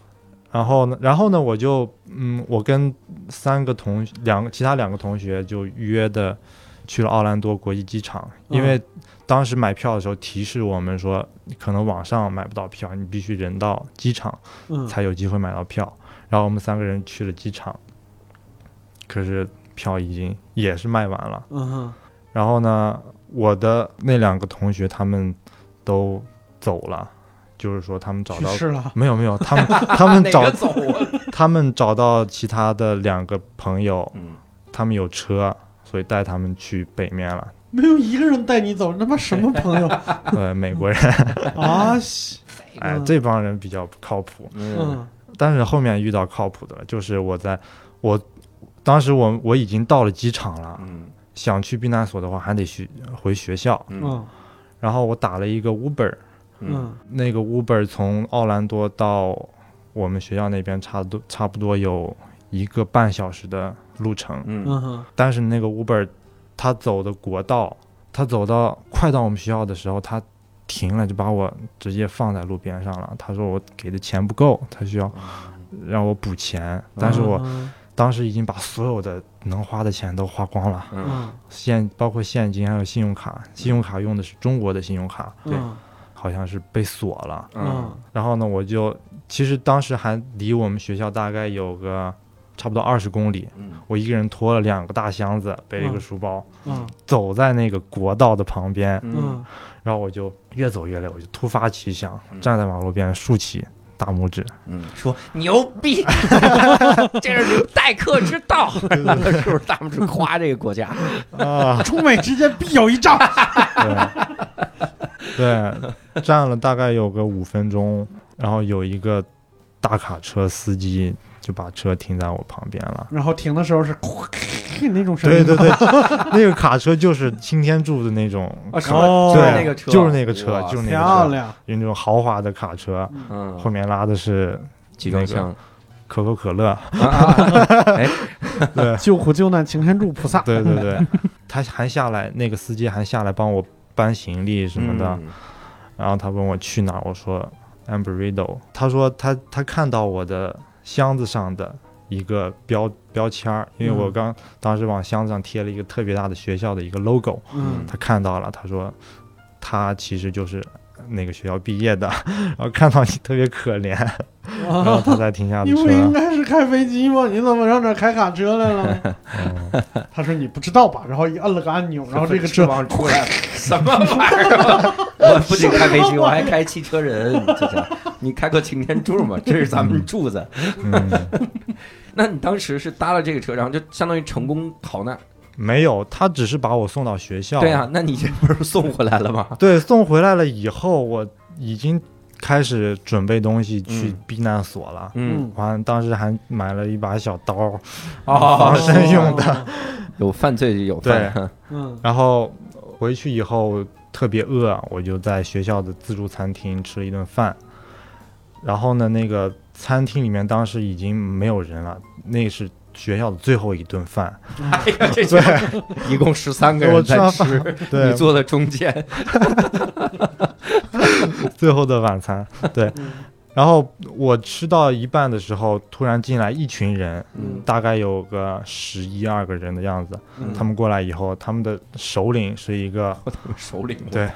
Speaker 4: 然后呢，然后呢，我就嗯，我跟三个同两个其他两个同学就约的去了奥兰多国际机场，因为当时买票的时候提示我们说，可能网上买不到票，你必须人到机场
Speaker 2: 嗯，
Speaker 4: 才有机会买到票。然后我们三个人去了机场，可是票已经也是卖完了。然后呢，我的那两个同学他们都走了，就是说他们找到
Speaker 2: 了。
Speaker 4: 没有没有，他们他们 找？他们找到其他的两个朋友，
Speaker 1: 嗯，
Speaker 4: 他们有车，所以带他们去北面了。
Speaker 2: 没有一个人带你走，他妈什么朋友
Speaker 4: 呃，美国人，
Speaker 2: 啊？西
Speaker 4: 哎
Speaker 2: 嗯，
Speaker 4: 这帮人比较不靠谱。
Speaker 1: 嗯
Speaker 2: 嗯
Speaker 4: 但是后面遇到靠谱的了，就是我在我当时我我已经到了机场了，
Speaker 1: 嗯
Speaker 4: 想去避难所的话还得去回学校，
Speaker 1: 嗯
Speaker 2: 嗯
Speaker 4: 然后我打了一个 Uber，
Speaker 1: 嗯。
Speaker 2: 嗯。
Speaker 4: 那个 Uber 从奥兰多到我们学校那边差不多差不多有一个半小时的路程，
Speaker 1: 嗯。
Speaker 4: 但是那个 Uber 他走的国道，他走到快到我们学校的时候，他停了，就把我直接放在路边上了。他说我给的钱不够，他需要让我补钱，但是我
Speaker 2: 嗯。
Speaker 4: 当时已经把所有的能花的钱都花光了，现包括现金还有信用卡，信用卡用的是中国的信用卡，
Speaker 1: 对。
Speaker 2: 嗯
Speaker 4: 好像是被锁了。
Speaker 1: 嗯。
Speaker 4: 然后呢，我就其实当时还离我们学校大概有个差不多二十公里，
Speaker 1: 嗯。
Speaker 4: 我一个人拖了两个大箱子，背了一个
Speaker 2: 嗯
Speaker 4: 书包，
Speaker 2: 嗯。
Speaker 4: 走在那个国道的旁边，
Speaker 2: 嗯。
Speaker 4: 然后我就越走越累，我就突发奇想，
Speaker 1: 嗯。
Speaker 4: 站在马路边竖起大拇指，
Speaker 1: 嗯，说牛逼，这是你待客之道，是不是？大拇指夸这个国家，
Speaker 4: 啊，
Speaker 2: 中美之间必有一仗。
Speaker 4: 对，对，站了大概有个五分钟，然后有一个大卡车司机就把车停在我旁边了。
Speaker 2: 然后停的时候是 那种声音，
Speaker 4: 对对对，那个卡车就是擎天柱的那种，
Speaker 2: 哦
Speaker 1: 就是
Speaker 4: 对
Speaker 1: 那个车，
Speaker 4: 就是那个车
Speaker 1: 哇
Speaker 4: 就是那个
Speaker 2: 漂亮。
Speaker 4: 有那种豪华的卡车，
Speaker 1: 嗯，
Speaker 4: 后面拉的是
Speaker 1: 集装箱，
Speaker 4: 可口可乐。
Speaker 1: 啊啊啊哎，
Speaker 4: 对
Speaker 2: 救苦救难擎天柱菩萨。
Speaker 4: 对对对，他还下来，那个司机还下来帮我搬行李什么的。
Speaker 1: 嗯
Speaker 4: 然后他问我去哪儿，我说 Amberido。他说他他看到我的箱子上的一个标标签儿，因为我
Speaker 2: 嗯
Speaker 4: 刚当时往箱子上贴了一个特别大的学校的一个 logo，
Speaker 2: 嗯
Speaker 4: 他看到了，他说他其实就是那个学校毕业的，然后看到你特别可怜，然后
Speaker 2: 啊，
Speaker 4: 他才停下的
Speaker 2: 你不应。该是开飞机吗？你怎么上这儿开卡车来了？
Speaker 4: 嗯
Speaker 2: 他说你不知道吧？然后一摁了个按钮，然后这个
Speaker 1: 翅
Speaker 2: 车
Speaker 1: 膀出来了，什么玩意儿？我不仅开飞机，我还开汽车人，这是你开过擎天柱吗？这是咱们柱子。
Speaker 4: 嗯，
Speaker 1: 那你当时是搭了这个车，然后就相当于成功逃难，
Speaker 4: 没有，他只是把我送到学校。
Speaker 1: 对啊，那你这不是送回来了吗？
Speaker 4: 对，送回来了以后，我已经开始准备东西去
Speaker 1: 嗯
Speaker 4: 避难所了。
Speaker 1: 嗯，
Speaker 4: 完，当时还买了一把小刀，
Speaker 1: 哦
Speaker 4: 防身用的。
Speaker 2: 的，
Speaker 1: 有犯罪就有犯，
Speaker 2: 嗯
Speaker 4: 然后回去以后特别饿，我就在学校的自助餐厅吃了一顿饭。然后呢，那个餐厅里面当时已经没有人了，那是学校的最后一顿饭。
Speaker 1: 哎呀，这就 一共十三个人在吃，
Speaker 4: 对。
Speaker 1: 你，坐在中间，
Speaker 4: 最后的晚餐。对，
Speaker 2: 嗯。
Speaker 4: 然后我吃到一半的时候，突然进来一群人，
Speaker 1: 嗯。
Speaker 4: 大概有个十一二个人的样子。
Speaker 2: 嗯。
Speaker 4: 他们过来以后，他们的首领是一个
Speaker 1: 首领，
Speaker 4: 对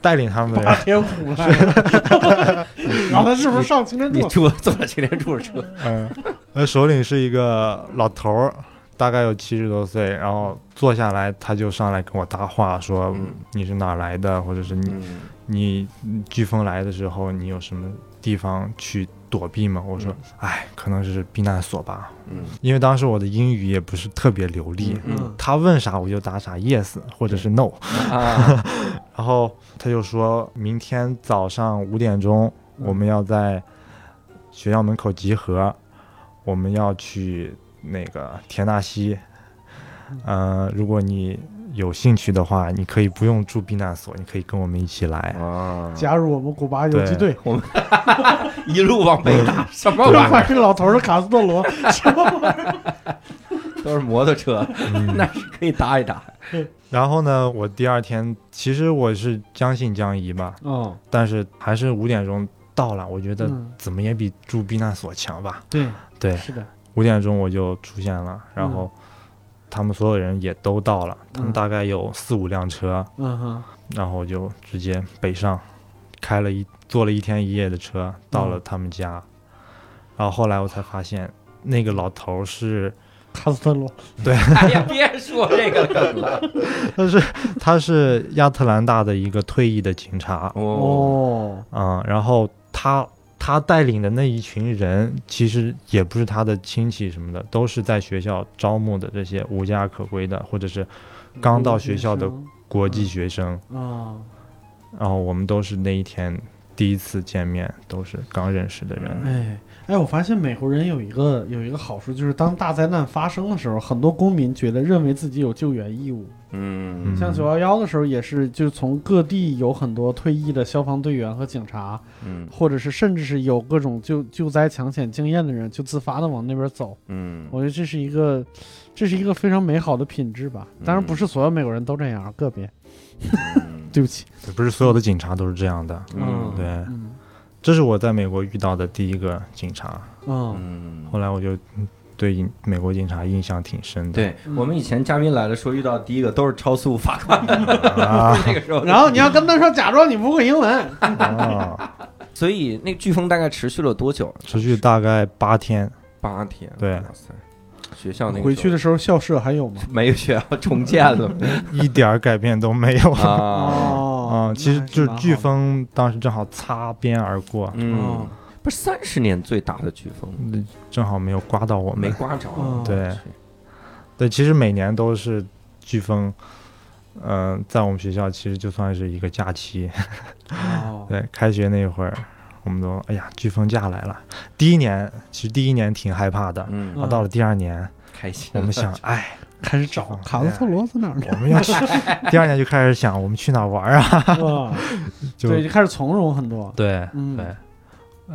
Speaker 4: 带领他们的
Speaker 2: 八
Speaker 4: 人，
Speaker 2: 天虎来了，然后他是不是上擎天
Speaker 1: 你？坐坐了擎天柱的车，
Speaker 4: 嗯，呃，首领是一个老头儿，大概有七十多岁，然后坐下来，他就上来跟我搭话，说
Speaker 1: 嗯
Speaker 4: 你是哪儿来的，或者是你
Speaker 1: 嗯
Speaker 4: 你你飓风来的时候，你有什么地方去躲避吗？我说，哎，可能是避难所吧，
Speaker 1: 嗯。
Speaker 4: 因为当时我的英语也不是特别流利，
Speaker 1: 嗯
Speaker 4: 他问啥我就答啥，yes 或者是 no，
Speaker 1: 啊，
Speaker 4: 然后他就说明天早上五点钟
Speaker 2: 嗯。
Speaker 4: 我们要在学校门口集合，我们要去那个田纳西。呃，如果你有兴趣的话，你可以不用住避难所，你可以跟我们一起来。
Speaker 1: 啊，
Speaker 2: 加入我们古巴游击队，我们
Speaker 1: 一路往北打，什么玩意儿？
Speaker 2: 这老头儿的卡斯特罗，什么玩意儿？
Speaker 1: 都是摩托车，
Speaker 4: 嗯
Speaker 1: 那是可以搭一搭。
Speaker 4: 然后呢，我第二天其实我是将信将疑吧，
Speaker 2: 哦，
Speaker 4: 但是还是五点钟到了，我觉得
Speaker 2: 嗯
Speaker 4: 怎么也比住避难所强吧。
Speaker 2: 对，
Speaker 4: 对，
Speaker 2: 是的，
Speaker 4: 五点钟我就出现了，然后他们所有人也都到了，他们
Speaker 2: 嗯
Speaker 4: 大概有四五辆车，
Speaker 2: 嗯哼，
Speaker 4: 然后我就直接北上，开了一坐了一天一夜的车到了
Speaker 2: 嗯。
Speaker 4: 他们家，然后后来我才发现那个老头儿是
Speaker 2: 卡斯特罗，
Speaker 1: 哎呀，别说这个了。
Speaker 4: 他是他是亚特兰大的一个退役的警察，
Speaker 1: 哦，
Speaker 2: 哦，
Speaker 4: 嗯，然后他他带领的那一群人其实也不是他的亲戚什么的，都是在学校招募的这些无家可归的，或者是刚到学校的国际学生。
Speaker 2: 啊，
Speaker 4: 然后我们都是那一天第一次见面，都是刚认识的人。
Speaker 2: 哎哎，我发现美国人有一个有一个好处，就是当大灾难发生的时候，很多公民觉得认为自己有救援义务。
Speaker 1: 嗯
Speaker 2: 像九幺幺的时候，也是就是从各地有很多退役的消防队员和警察，
Speaker 1: 嗯
Speaker 2: 或者是甚至是有各种救救灾抢险经验的人，就自发的往那边走。
Speaker 1: 嗯
Speaker 2: 我觉得这是一个，这是一个非常美好的品质吧。当然，不是所有美国人都这样，个别。
Speaker 1: 嗯
Speaker 2: 对不起。
Speaker 4: 不是所有的警察都是这样的。
Speaker 1: 嗯
Speaker 4: 对，
Speaker 2: 嗯
Speaker 4: 这是我在美国遇到的第一个警察。
Speaker 2: 嗯
Speaker 1: 嗯
Speaker 4: 后来我就嗯对美国警察印象挺深的。
Speaker 1: 对
Speaker 2: 嗯
Speaker 1: 我们以前嘉宾来的时候遇到第一个都是超速罚款的，
Speaker 4: 啊
Speaker 1: 那个时候。
Speaker 2: 然后你要跟他说，假装你不会英文。
Speaker 4: 啊，
Speaker 1: 所以那飓风大概持续了多久？
Speaker 4: 持续大概八天。
Speaker 1: 八天。
Speaker 4: 对
Speaker 1: 哇塞，学校那个
Speaker 2: 回去的时候校舍还有吗？
Speaker 1: 没有学校重建了
Speaker 4: 一点改变都没有啊、
Speaker 1: 啊。
Speaker 2: 哦
Speaker 4: 其实就是飓风当时正好擦边而过，
Speaker 1: 嗯
Speaker 2: 哦，
Speaker 1: 不是三十年最大的飓风，
Speaker 4: 嗯正好没有刮到我们。
Speaker 1: 没刮着。
Speaker 2: 哦
Speaker 4: 对对，其实每年都是飓风，嗯、在我们学校其实就算是一个假期。
Speaker 2: 哦，
Speaker 4: 对，开学那会儿，我们都哎呀，飓风假来了。第一年其实第一年挺害怕的，
Speaker 1: 嗯
Speaker 4: 然后到了第二年，
Speaker 1: 开心。
Speaker 4: 我们想，哎，
Speaker 2: 开始找卡斯特罗在哪儿呢？
Speaker 4: 我们要去。第二年就开始想，我们去哪儿玩啊？
Speaker 2: 对，就开始从容很多。
Speaker 4: 对
Speaker 2: 嗯
Speaker 4: 对。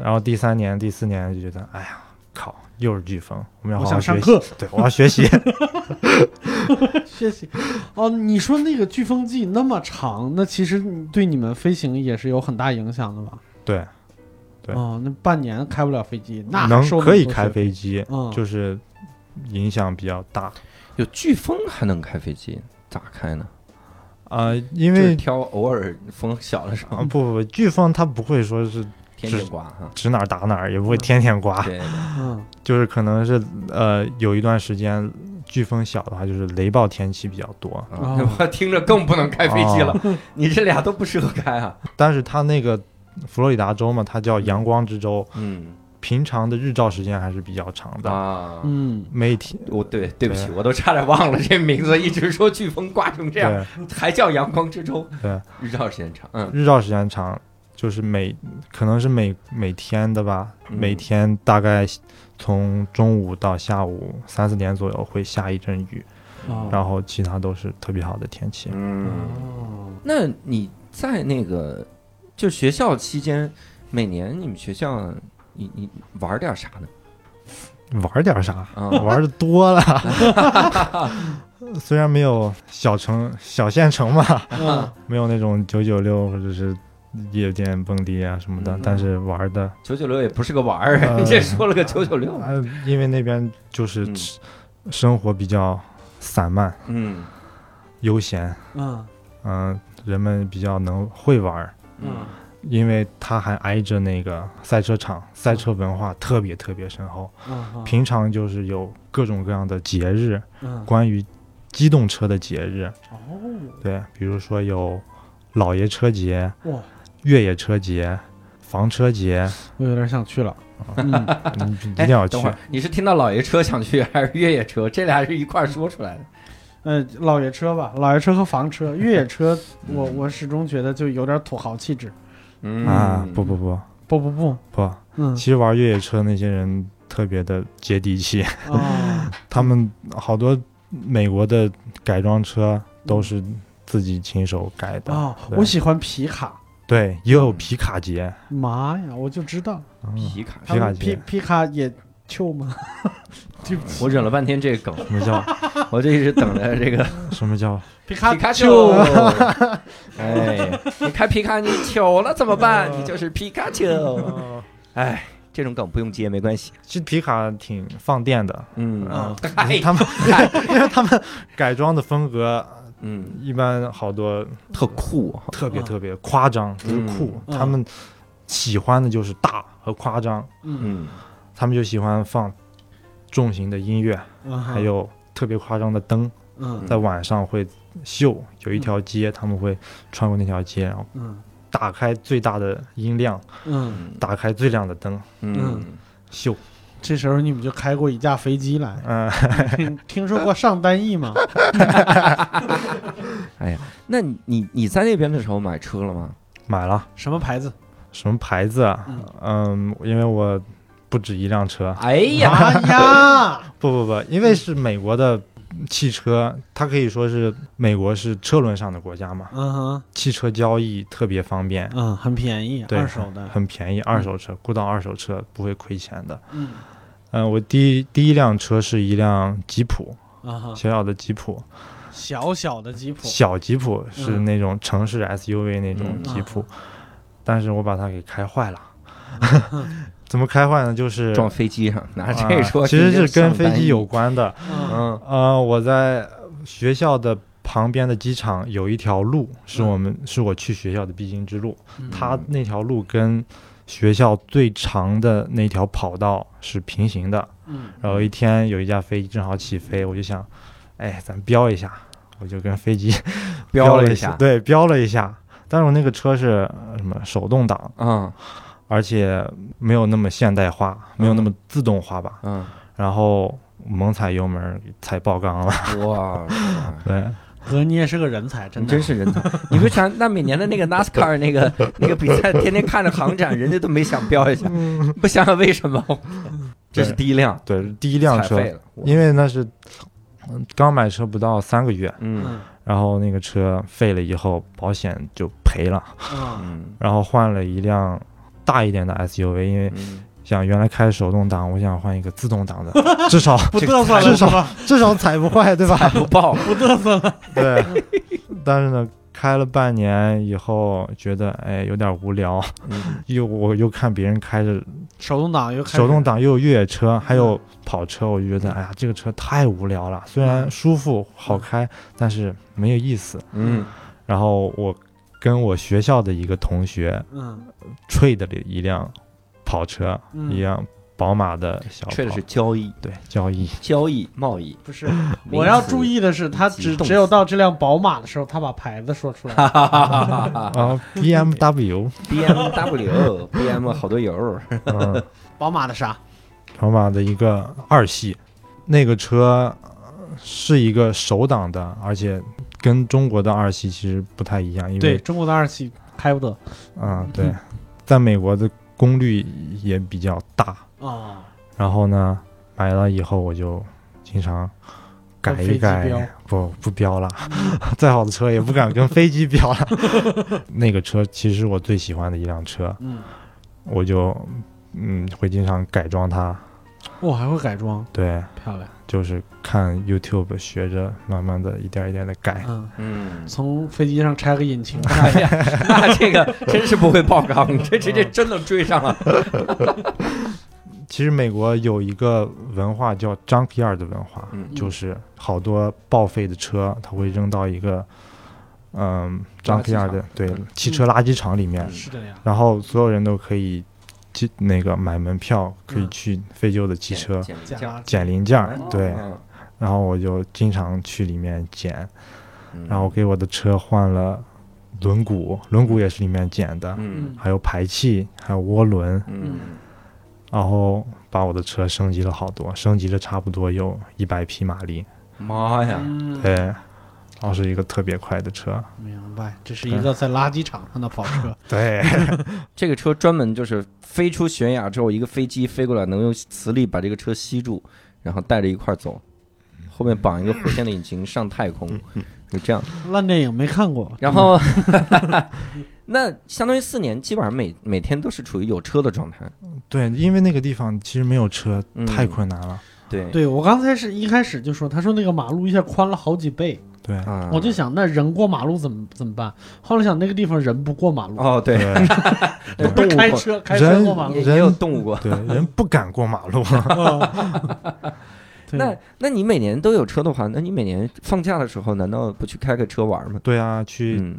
Speaker 4: 然后第三年、第四年就觉得，哎呀，靠，又是飓风，我们要好好学习。
Speaker 2: 想上课，
Speaker 4: 对，我要学习。
Speaker 2: 学习。哦，你说那个飓风季那么长，那其实对你们飞行也是有很大影响的吧？
Speaker 4: 对，对
Speaker 2: 哦，那半年开不了飞机，那还
Speaker 4: 能可以开飞机，
Speaker 2: 嗯
Speaker 4: 就是影响比较大。
Speaker 1: 有飓风还能开飞机，咋开呢？
Speaker 4: 啊、因为
Speaker 1: 就是挑偶尔风小的时候，
Speaker 4: 啊不不不，飓风它不会说是
Speaker 1: 天天刮哈。
Speaker 4: 指哪儿打哪儿，也不会天天刮，
Speaker 1: 对，
Speaker 2: 嗯。
Speaker 4: 就是可能是呃有一段时间飓风小的话，就是雷暴天气比较多，
Speaker 1: 啊
Speaker 2: 哦。
Speaker 1: 我听着更不能开飞机了。你这俩都不适合开啊。
Speaker 4: 但是它那个佛罗里达州嘛，它叫阳光之州，
Speaker 1: 嗯
Speaker 4: 平常的日照时间还是比较长的，
Speaker 1: 啊，
Speaker 2: 嗯，
Speaker 4: 每天
Speaker 1: 我对对不起，我都差点忘了这名字，一直说飓风刮成这样，还叫阳光之州，
Speaker 4: 对，
Speaker 1: 日照时间长，嗯。
Speaker 4: 日照时间长，就是每可能是每每天的吧，
Speaker 1: 嗯。
Speaker 4: 每天大概从中午到下午三四点左右会下一阵雨，
Speaker 2: 哦。
Speaker 4: 然后其他都是特别好的天气。
Speaker 1: 嗯，
Speaker 2: 哦，
Speaker 1: 那你在那个就学校期间，每年你们学校你你玩点啥呢？
Speaker 4: 玩点啥？
Speaker 1: 啊，
Speaker 4: 玩的多了，虽然没有小城小县城嘛，
Speaker 2: 嗯。
Speaker 4: 没有那种九九六或者是夜店蹦迪啊什么的，
Speaker 1: 嗯。
Speaker 4: 但是玩的，
Speaker 1: 九九六也不是个玩儿，
Speaker 4: 呃
Speaker 1: 你这说了个九九六，
Speaker 4: 呃，因为那边就是
Speaker 1: 嗯。
Speaker 4: 生活比较散漫
Speaker 1: 嗯。
Speaker 4: 悠闲，
Speaker 2: 嗯。
Speaker 4: 嗯、人们比较能会玩儿，
Speaker 2: 嗯
Speaker 4: 因为它还挨着那个赛车场，赛车文化特别特别深厚。
Speaker 2: 嗯，
Speaker 4: 平常就是有各种各样的节日，
Speaker 2: 嗯
Speaker 4: 关于机动车的节日，
Speaker 2: 哦
Speaker 4: 对，比如说有老爷车节、
Speaker 2: 哇，
Speaker 4: 越野车节、房车节，
Speaker 2: 我有点想去了。嗯，
Speaker 4: 你 一定要去
Speaker 1: 哎等会。儿你是听到老爷车想去，还是越野车？这俩是一块儿说出来的。
Speaker 2: 呃，老爷车吧，老爷车和房车，越野车，我我始终觉得就有点土豪气质。
Speaker 1: 嗯。
Speaker 4: 啊，不不不。
Speaker 2: 不不不，
Speaker 4: 不，
Speaker 2: 嗯。
Speaker 4: 其实玩越野车那些人特别的接地气，
Speaker 2: 啊，
Speaker 4: 他们好多美国的改装车都是自己亲手改的。
Speaker 2: 哦，我喜欢皮卡。
Speaker 4: 对，也有皮卡节，
Speaker 2: 妈呀，我就知道。
Speaker 4: 嗯。
Speaker 1: 皮卡，
Speaker 2: 皮
Speaker 4: 皮卡皮
Speaker 2: 皮卡也臭吗？对不起，
Speaker 1: 我忍了半天这个梗，
Speaker 4: 什么叫？
Speaker 1: 我就一直等着这个
Speaker 4: 什么叫？
Speaker 2: 皮卡
Speaker 1: 皮卡
Speaker 2: 丘
Speaker 1: 丘。哎，你开皮卡你糗了怎么办？你就是皮卡丘。哎，这种梗不用接没关系。
Speaker 4: 其实皮卡挺放电的，
Speaker 1: 嗯。
Speaker 4: 他们因为他们改装的风格
Speaker 1: 嗯，
Speaker 4: 一般好多
Speaker 1: 特酷。
Speaker 2: 啊
Speaker 4: 特别特别夸张，就是酷。
Speaker 2: 嗯
Speaker 4: 他们喜欢的就是大和夸张，
Speaker 2: 嗯。
Speaker 1: 嗯
Speaker 4: 他们就喜欢放重型的音乐，
Speaker 2: 嗯，
Speaker 4: 还有特别夸张的灯，
Speaker 2: 嗯
Speaker 4: 在晚上会秀，有一条街，他们会穿过那条街，然后
Speaker 2: 嗯
Speaker 4: 打开最大的音量，
Speaker 2: 嗯，
Speaker 4: 打开最亮的灯，
Speaker 1: 嗯，
Speaker 4: 秀。
Speaker 2: 这时候你们就开过一架飞机来。
Speaker 4: 嗯，
Speaker 2: 听听说过上单翼吗？
Speaker 1: 哎呀，那你你你在那边的时候买车了吗？
Speaker 4: 买了
Speaker 2: 什么牌子？
Speaker 4: 什么牌子啊？
Speaker 2: 嗯
Speaker 4: 嗯，因为我不止一辆车，
Speaker 1: 哎呀，
Speaker 2: 哎呀，
Speaker 4: 不不不，因为是美国的汽车，它可以说是美国是车轮上的国家嘛，
Speaker 2: 嗯哼，
Speaker 4: 汽车交易特别方便，
Speaker 2: 嗯，很便宜，
Speaker 4: 对，
Speaker 2: 二手的。
Speaker 4: 很便宜，二手车估到二手车不会亏钱的。
Speaker 2: 嗯。
Speaker 4: 嗯，我第一第一辆车是一辆吉普，
Speaker 2: 啊，
Speaker 4: 小小的吉普，
Speaker 2: 小小的吉普。
Speaker 4: 小吉普是
Speaker 2: 嗯
Speaker 4: 那种城市 SUV 那种
Speaker 1: 嗯。
Speaker 4: 吉普，但是我把它给开坏了。怎么开坏呢？就是
Speaker 1: 撞飞机上，拿
Speaker 4: 啊
Speaker 1: 这说，
Speaker 4: 其实是跟飞机有。关的。
Speaker 2: 嗯
Speaker 1: 嗯
Speaker 4: 呃，我在学校的旁边的机场有一条路，是我们、是我去学校的必经之路。
Speaker 2: 嗯
Speaker 4: 它那条路跟学校最长的那条跑道是平行的。
Speaker 2: 嗯
Speaker 4: 然后一天有一架飞机正好起飞，我就想，哎，咱飙一下，我就跟飞机了 一
Speaker 1: 飙了一下
Speaker 4: 对，飙了一下。但是我那个车是呃什么手动挡，
Speaker 1: 嗯
Speaker 4: 而且没有那么现代化，没有那么自动化吧。
Speaker 1: 嗯，
Speaker 4: 然后猛踩油门，踩爆缸了。
Speaker 1: 哇，
Speaker 4: 对，
Speaker 2: 哥，你也是个人才，真的。
Speaker 1: 真是人才！你会想，那每年的那个 NASCAR 那个那个比赛，天天看着航展，人家都没想飙一下，不想想为什么？这是第一辆。
Speaker 4: 对，第一辆车，因为那是嗯刚买车不到三个月，
Speaker 1: 嗯。
Speaker 2: 嗯。
Speaker 4: 然后那个车废了以后，保险就赔了，
Speaker 2: 嗯。
Speaker 1: 嗯。
Speaker 4: 然后换了一辆大一点的 SUV，因为
Speaker 1: 嗯，
Speaker 4: 想原来开手动挡，我想换一个自动挡的，至少
Speaker 2: 不嘚瑟了
Speaker 4: 至少？至少踩不坏，对吧？
Speaker 1: 不爆，
Speaker 2: 不嘚瑟了。
Speaker 4: 对，但是呢，开了半年以后，觉得哎有点无聊，
Speaker 1: 嗯
Speaker 4: 又我又看别人开着
Speaker 2: 手动挡又开
Speaker 4: 手动挡，又有越野车，还有跑车，我就觉得哎呀，这个车太无聊了。虽然舒服好开，但是没有意思。
Speaker 1: 嗯
Speaker 4: 然后我跟我学校的一个同学
Speaker 2: 嗯。
Speaker 4: trade 了一辆跑车，
Speaker 2: 嗯。
Speaker 4: 一辆宝马的小
Speaker 1: 吹的是交易，
Speaker 4: 对交易，
Speaker 1: 交易贸易。
Speaker 2: 不是，我要注意的是，他只只有到这辆宝马的时候，他把牌子说出来。
Speaker 4: 啊
Speaker 1: ，BMW，B M W B M 好多油，
Speaker 4: 嗯，
Speaker 2: 宝马的啥？
Speaker 4: 宝马的一个二系，那个车呃是一个手挡的，而且跟中国的二系其实不太一样，因为
Speaker 2: 对中国的二系开不得。
Speaker 4: 嗯。对，在美国的功率也比较大，
Speaker 2: 啊，
Speaker 4: 然后呢买了以后我就经常改一改，不不标了，再好的车也不敢跟飞机标了。那个车其实我最喜欢的一辆车，
Speaker 2: 嗯，
Speaker 4: 我就嗯会经常改装它，
Speaker 2: 我还会改装，
Speaker 4: 对。
Speaker 2: 漂亮。
Speaker 4: 就是看 YouTube 学着，慢慢的一点一点的改。
Speaker 2: 嗯，
Speaker 1: 嗯，
Speaker 2: 从飞机上拆个引擎，
Speaker 1: 哎呀，那这个 真是不会爆缸，这直接真的追上了。
Speaker 4: 其实美国有一个文化叫 junkyard 的文化，
Speaker 1: 嗯。
Speaker 4: 就是好多报废的车，它会扔到一个嗯 junkyard 的对
Speaker 1: 嗯。
Speaker 4: 汽车垃圾场里面，
Speaker 2: 是这样。
Speaker 4: 然后所有人都可以进那个买门票，可以
Speaker 2: 嗯
Speaker 4: 去废旧的汽车
Speaker 1: 捡
Speaker 4: 零件对，
Speaker 1: 嗯
Speaker 4: 然后我就经常去里面捡，
Speaker 1: 嗯
Speaker 4: 然后给我的车换了轮毂，轮毂也是里面捡的。
Speaker 1: 嗯
Speaker 4: 还有排气，还有涡轮，
Speaker 1: 嗯
Speaker 4: 然后把我的车升级了好多，升级了差不多有一百匹马力，
Speaker 1: 妈呀，
Speaker 2: 嗯，
Speaker 4: 对，然后是一个特别快的车，
Speaker 2: 明白，这是一个在垃圾场上的跑车。
Speaker 4: 对，
Speaker 1: 这个车专门就是飞出悬崖之后，一个飞机飞过来，能用磁力把这个车吸住，然后带着一块儿走，后面绑一个火箭的引擎上太空，就这样。
Speaker 2: 烂电影没看过，
Speaker 1: 然后，那相当于四年，基本上每每天都是处于有车的状态。
Speaker 4: 对，因为那个地方其实没有车，
Speaker 1: 嗯。
Speaker 4: 太困难了，
Speaker 1: 对。
Speaker 2: 对我刚才是一开始就说，他说那个马路一下宽了好几倍，
Speaker 4: 对，
Speaker 1: 啊，
Speaker 2: 我就想那人过马路怎么怎么办？后来想那个地方人不过马路，
Speaker 1: 哦，对，
Speaker 4: 对，
Speaker 2: 不是开
Speaker 1: 动物过。
Speaker 2: 车开车
Speaker 4: 人
Speaker 2: 过马路。
Speaker 1: 也。也有动物过。
Speaker 4: 对，人不敢过马路，
Speaker 2: 对。
Speaker 1: 那那你每年都有车的话，那你每年放假的时候，难道不去开个车玩吗？
Speaker 4: 对啊，去
Speaker 1: 嗯，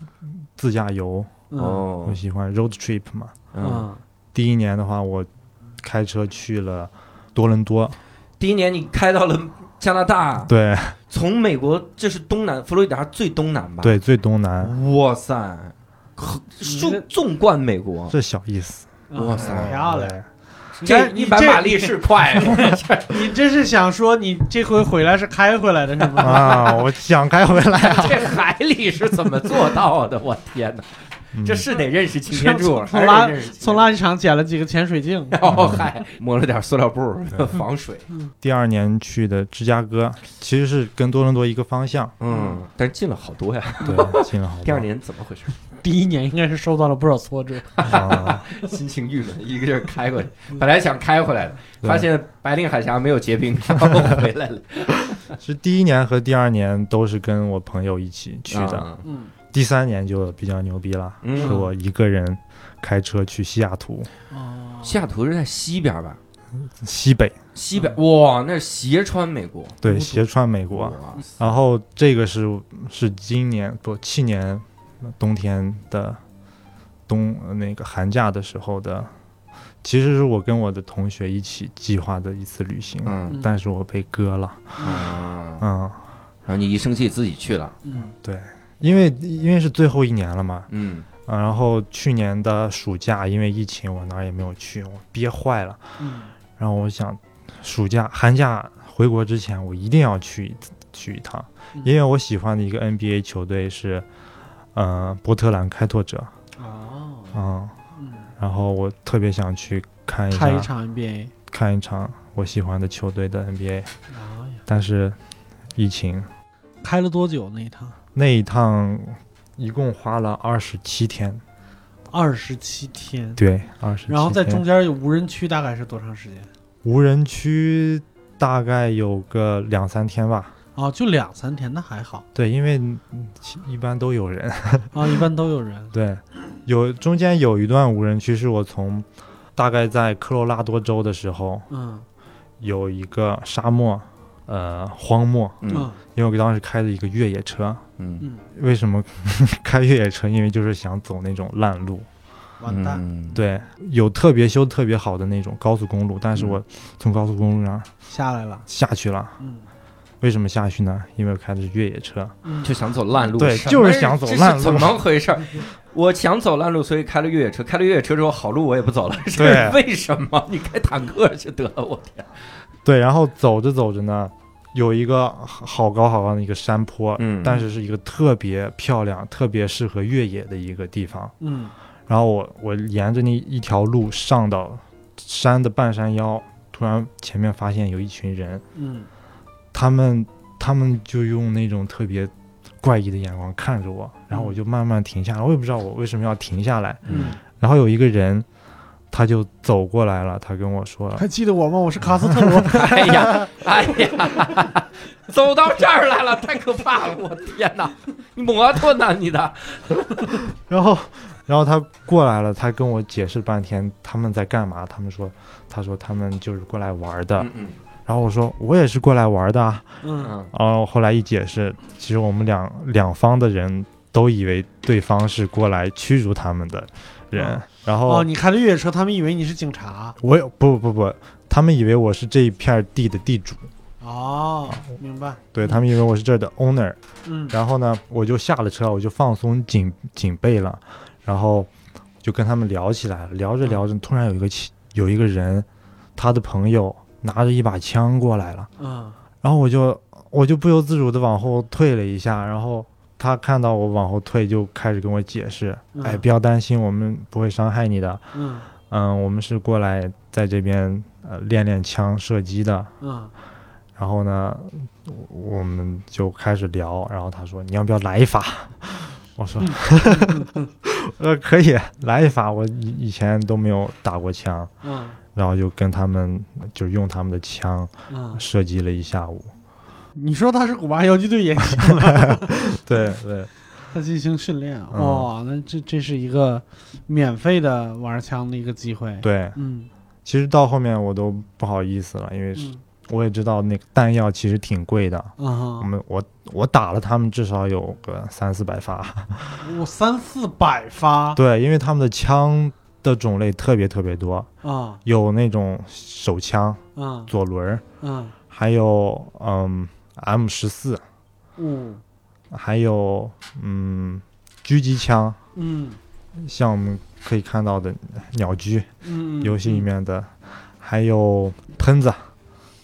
Speaker 4: 自驾游，
Speaker 2: 嗯。
Speaker 1: 哦
Speaker 4: 我，喜欢 road trip 嘛。
Speaker 1: 嗯，
Speaker 2: 嗯，
Speaker 4: 第一年的话，我开车去了多伦多，
Speaker 1: 第一年你开到了加拿大，
Speaker 4: 对
Speaker 1: 从美国这是东南佛罗里达最东南吧？，
Speaker 4: 对，最东南，
Speaker 1: 哇塞，可纵纵贯美国，
Speaker 4: 这小意思，
Speaker 1: 哇塞
Speaker 2: 嗯漂亮！
Speaker 1: 这一百马力是快，
Speaker 2: 你这是想说你这回回来是开回来的是吗？
Speaker 4: 啊，我想开回来啊，
Speaker 1: 这海里是怎么做到的？我天哪，
Speaker 4: 嗯
Speaker 1: 这是得认识擎天柱，
Speaker 2: 从垃从垃圾场捡了几个潜水镜，
Speaker 1: 然后还抹了点塑料布防水，
Speaker 4: 第二年去的芝加哥，其实是跟多伦多一个方向，
Speaker 1: 嗯，但是进了好多呀。
Speaker 4: 对，进了好多。
Speaker 1: 第二年怎么回事？
Speaker 2: 第一年应该是受到了不少挫折。
Speaker 4: 啊，
Speaker 1: 心情郁闷，一个劲儿开过去，本来想开回来的，发现白令海峡没有结冰，然后回来了。
Speaker 4: 是第一年和第二年都是跟我朋友一起去的，
Speaker 1: 啊。
Speaker 2: 嗯，
Speaker 4: 第三年就比较牛逼了，
Speaker 1: 嗯。
Speaker 4: 是我一个人开车去西雅图。
Speaker 2: 哦，
Speaker 1: 西雅图是在西边吧？
Speaker 4: 西北，
Speaker 1: 西边哇，那是斜穿美国。
Speaker 4: 对，斜穿美国。
Speaker 1: 哇
Speaker 4: 然后这个是是今年不去年冬天的冬那个寒假的时候的，其实是我跟我的同学一起计划的一次旅行，
Speaker 1: 嗯。
Speaker 4: 但是我被割了，
Speaker 1: 啊，
Speaker 4: 嗯，
Speaker 1: 然后你一生气自己去了，
Speaker 2: 嗯，
Speaker 4: 对，因为因为是最后一年了嘛，
Speaker 1: 嗯。
Speaker 4: 啊，然后去年的暑假因为疫情我哪儿也没有去，我憋坏了，
Speaker 2: 嗯，
Speaker 4: 然后我想暑假寒假回国之前我一定要去一次去一趟，
Speaker 2: 嗯。
Speaker 4: 因为我喜欢的一个 NBA 球队是，呃，波特兰开拓者，
Speaker 2: 哦，
Speaker 4: 嗯，
Speaker 2: 嗯，
Speaker 4: 然后我特别想去看一下
Speaker 2: 开一场 NBA，
Speaker 4: 看一场我喜欢的球队的 NBA，但是疫情。
Speaker 2: 开了多久那一趟？
Speaker 4: 那一趟一共花了二十七天，
Speaker 2: 二十七天。
Speaker 4: 对，二十，
Speaker 2: 然后在中间有无人区，大概是多长时间？
Speaker 4: 无人区大概有个两三天吧。
Speaker 2: 哦，就两三天，那还好
Speaker 4: 对，因为一般都有人。
Speaker 2: 啊，一般都有人。
Speaker 4: 对，有中间有一段无人区是我从大概在科罗拉多州的时候，
Speaker 2: 嗯
Speaker 4: 有一个沙漠，呃，荒漠，
Speaker 1: 嗯
Speaker 2: 嗯
Speaker 4: 因为我当时开的一个越野车。
Speaker 1: 嗯
Speaker 2: 嗯
Speaker 4: 为什么 开越野车？因为就是想走那种烂路，
Speaker 2: 完蛋，
Speaker 1: 嗯，
Speaker 4: 对，有特别修特别好的那种高速公路，但是
Speaker 1: 嗯
Speaker 4: 我从高速公路上
Speaker 2: 下来了，
Speaker 4: 下去了。
Speaker 2: 嗯
Speaker 4: 为什么下去呢？因为我开的是越野车。
Speaker 2: 嗯，
Speaker 1: 就想走烂路，
Speaker 4: 对就是想走烂路
Speaker 1: 怎么回事？我想走烂路，所以开了越野车。开了越野车之后，好路我也不走了，是
Speaker 4: 对
Speaker 1: 为什么？你开坦克去得了，我天！
Speaker 4: 对，然后走着走着呢，有一个好高好高的一个山坡，
Speaker 1: 嗯。
Speaker 4: 但是是一个特别漂亮、特别适合越野的一个地方。
Speaker 2: 嗯。
Speaker 4: 然后我我沿着那一条路上到山的半山腰，突然前面发现有一群人，
Speaker 2: 嗯。
Speaker 4: 他们他们就用那种特别怪异的眼光看着我，然后我就慢慢停下来，我也不知道我为什么要停下来。
Speaker 2: 嗯，
Speaker 4: 然后有一个人，他就走过来了，他跟我说
Speaker 2: 还记得我吗？我是卡斯特罗，
Speaker 1: 哎呀，哎呀，走到这儿来了，太可怕了！我天哪，你摩托呢？你的，
Speaker 4: 然后，然后他过来了，他跟我解释半天他们在干嘛。他们说，他说他们就是过来玩的。
Speaker 1: 嗯嗯
Speaker 4: 然后我说我也是过来玩的啊。
Speaker 2: 嗯
Speaker 1: 嗯
Speaker 4: 然后后来一解释，其实我们两两方的人都以为对方是过来驱逐他们的人。
Speaker 2: 哦
Speaker 4: 然后
Speaker 2: 哦，你开的越野车，他们以为你是警察。
Speaker 4: 我有不不不，他们以为我是这一片地的地主，
Speaker 2: 哦，明白。
Speaker 4: 对他们以为我是这儿的 owner。
Speaker 2: 嗯
Speaker 4: 然后呢，我就下了车，我就放松警警备了，然后就跟他们聊起来了。聊着聊着，突然有一个有一个人，他的朋友拿着一把枪过来了，
Speaker 2: 嗯
Speaker 4: 然后我就我就不由自主的往后退了一下，然后他看到我往后退，就开始跟我解释：“
Speaker 2: 嗯
Speaker 4: 哎，不要担心，我们不会伤害你的。
Speaker 2: 嗯
Speaker 4: 嗯，我们是过来在这边呃练练枪射击的。”
Speaker 2: 嗯
Speaker 4: 然后呢，我们就开始聊，然后他说你要不要来一发？我说，呃，可以来一发。我以以前都没有打过枪，
Speaker 2: 嗯
Speaker 4: 然后就跟他们就用他们的枪
Speaker 2: 嗯，
Speaker 4: 射击了一下午。
Speaker 2: 你说他是古巴游击队也行了，
Speaker 4: 对对，
Speaker 2: 他进行训练。
Speaker 4: 嗯。
Speaker 2: 哇，那这这是一个免费的玩枪的一个机会。，
Speaker 4: 对，
Speaker 2: 嗯。
Speaker 4: 其实到后面我都不好意思了，因为我也知道那个弹药其实挺贵的。
Speaker 2: 啊哈，
Speaker 4: 我们我我打了他们至少有个三四百发，
Speaker 2: 我三四百发？
Speaker 4: 对，因为他们的枪的种类特别特别多，
Speaker 2: 啊。
Speaker 4: 有那种手枪、
Speaker 2: 啊
Speaker 4: 左轮儿，
Speaker 2: 啊
Speaker 4: 还有嗯 M 十四，
Speaker 2: 嗯
Speaker 4: 还有嗯狙击枪，
Speaker 2: 嗯
Speaker 4: 像我们可以看到的鸟狙
Speaker 2: 嗯，
Speaker 4: 游戏里
Speaker 2: 嗯
Speaker 4: 面的，还有喷子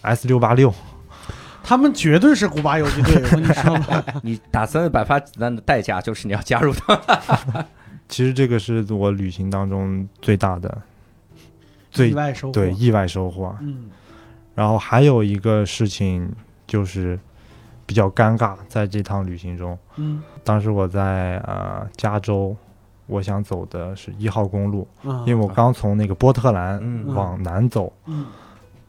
Speaker 4: S 六八六，
Speaker 2: 他们绝对是古巴游击队，我跟你说 吧。
Speaker 1: 你打三四百发子弹的代价就是你要加入他。
Speaker 4: 其实这个是我旅行当中最大的最
Speaker 2: 意外收获。
Speaker 4: 对，意外收获。
Speaker 2: 嗯
Speaker 4: 然后还有一个事情就是比较尴尬，在这趟旅行中，
Speaker 2: 嗯
Speaker 4: 当时我在呃加州，我想走的是一号公路，
Speaker 2: 嗯，
Speaker 4: 因为我刚从那个波特兰
Speaker 1: 嗯
Speaker 4: 往南走，
Speaker 2: 嗯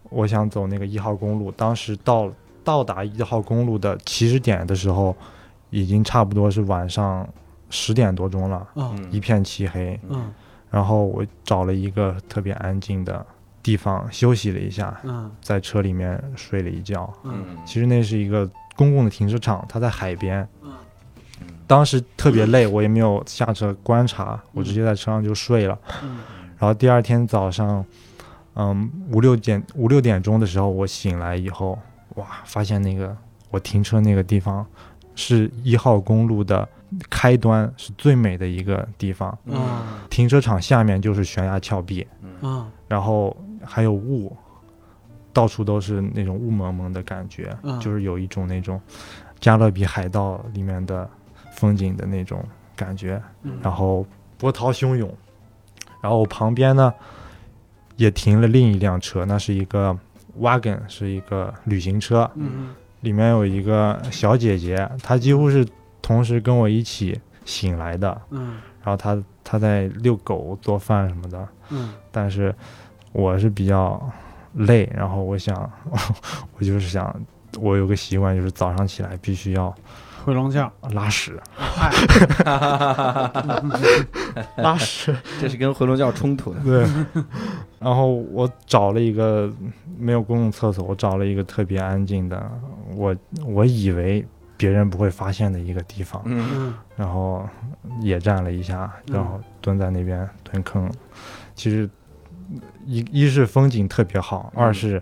Speaker 4: 我想走那个一号公路。当时到到达一号公路的起始点的时候，已经差不多是晚上十点多钟了，
Speaker 2: 啊
Speaker 4: 一片漆黑。
Speaker 2: 嗯
Speaker 4: 然后我找了一个特别安静的地方休息了一下，
Speaker 2: 嗯。
Speaker 4: 在车里面睡了一觉。
Speaker 2: 嗯。
Speaker 4: 其实那是一个公共的停车场，它在海边。
Speaker 2: 嗯。
Speaker 4: 当时特别累，我也没有下车观察，我直接在车上就睡了。
Speaker 2: 嗯。
Speaker 4: 然后第二天早上，嗯，五六点五六点钟的时候，我醒来以后，哇，发现那个我停车那个地方是一号公路的开端，是最美的一个地方。
Speaker 2: 啊
Speaker 4: 停车场下面就是悬崖峭壁，
Speaker 2: 嗯。
Speaker 4: 然后还有雾，到处都是那种雾蒙蒙的感觉，
Speaker 2: 嗯。
Speaker 4: 就是有一种那种加勒比海盗里面的风景的那种感觉。
Speaker 2: 嗯，
Speaker 4: 然后波涛汹涌，然后我旁边呢也停了另一辆车，那是一个 wagon，是一个旅行车，
Speaker 2: 嗯。
Speaker 4: 里面有一个小姐姐，她几乎是同时跟我一起醒来的，
Speaker 2: 嗯。
Speaker 4: 然后她她在遛狗、做饭什么的，
Speaker 2: 嗯。
Speaker 4: 但是我是比较累，然后我想，我就是想，我有个习惯，就是早上起来必须要
Speaker 2: 回笼觉，
Speaker 4: 拉屎，
Speaker 2: 嗨，
Speaker 4: 拉屎。
Speaker 1: 这是跟回笼觉冲突的。
Speaker 4: 对，然后我找了一个没有公共厕所，我找了一个特别安静的，我我以为别人不会发现的一个地方，然后野战了一下，然后蹲在那边蹲坑。其实一一是风景特别好，
Speaker 1: 嗯
Speaker 4: 二是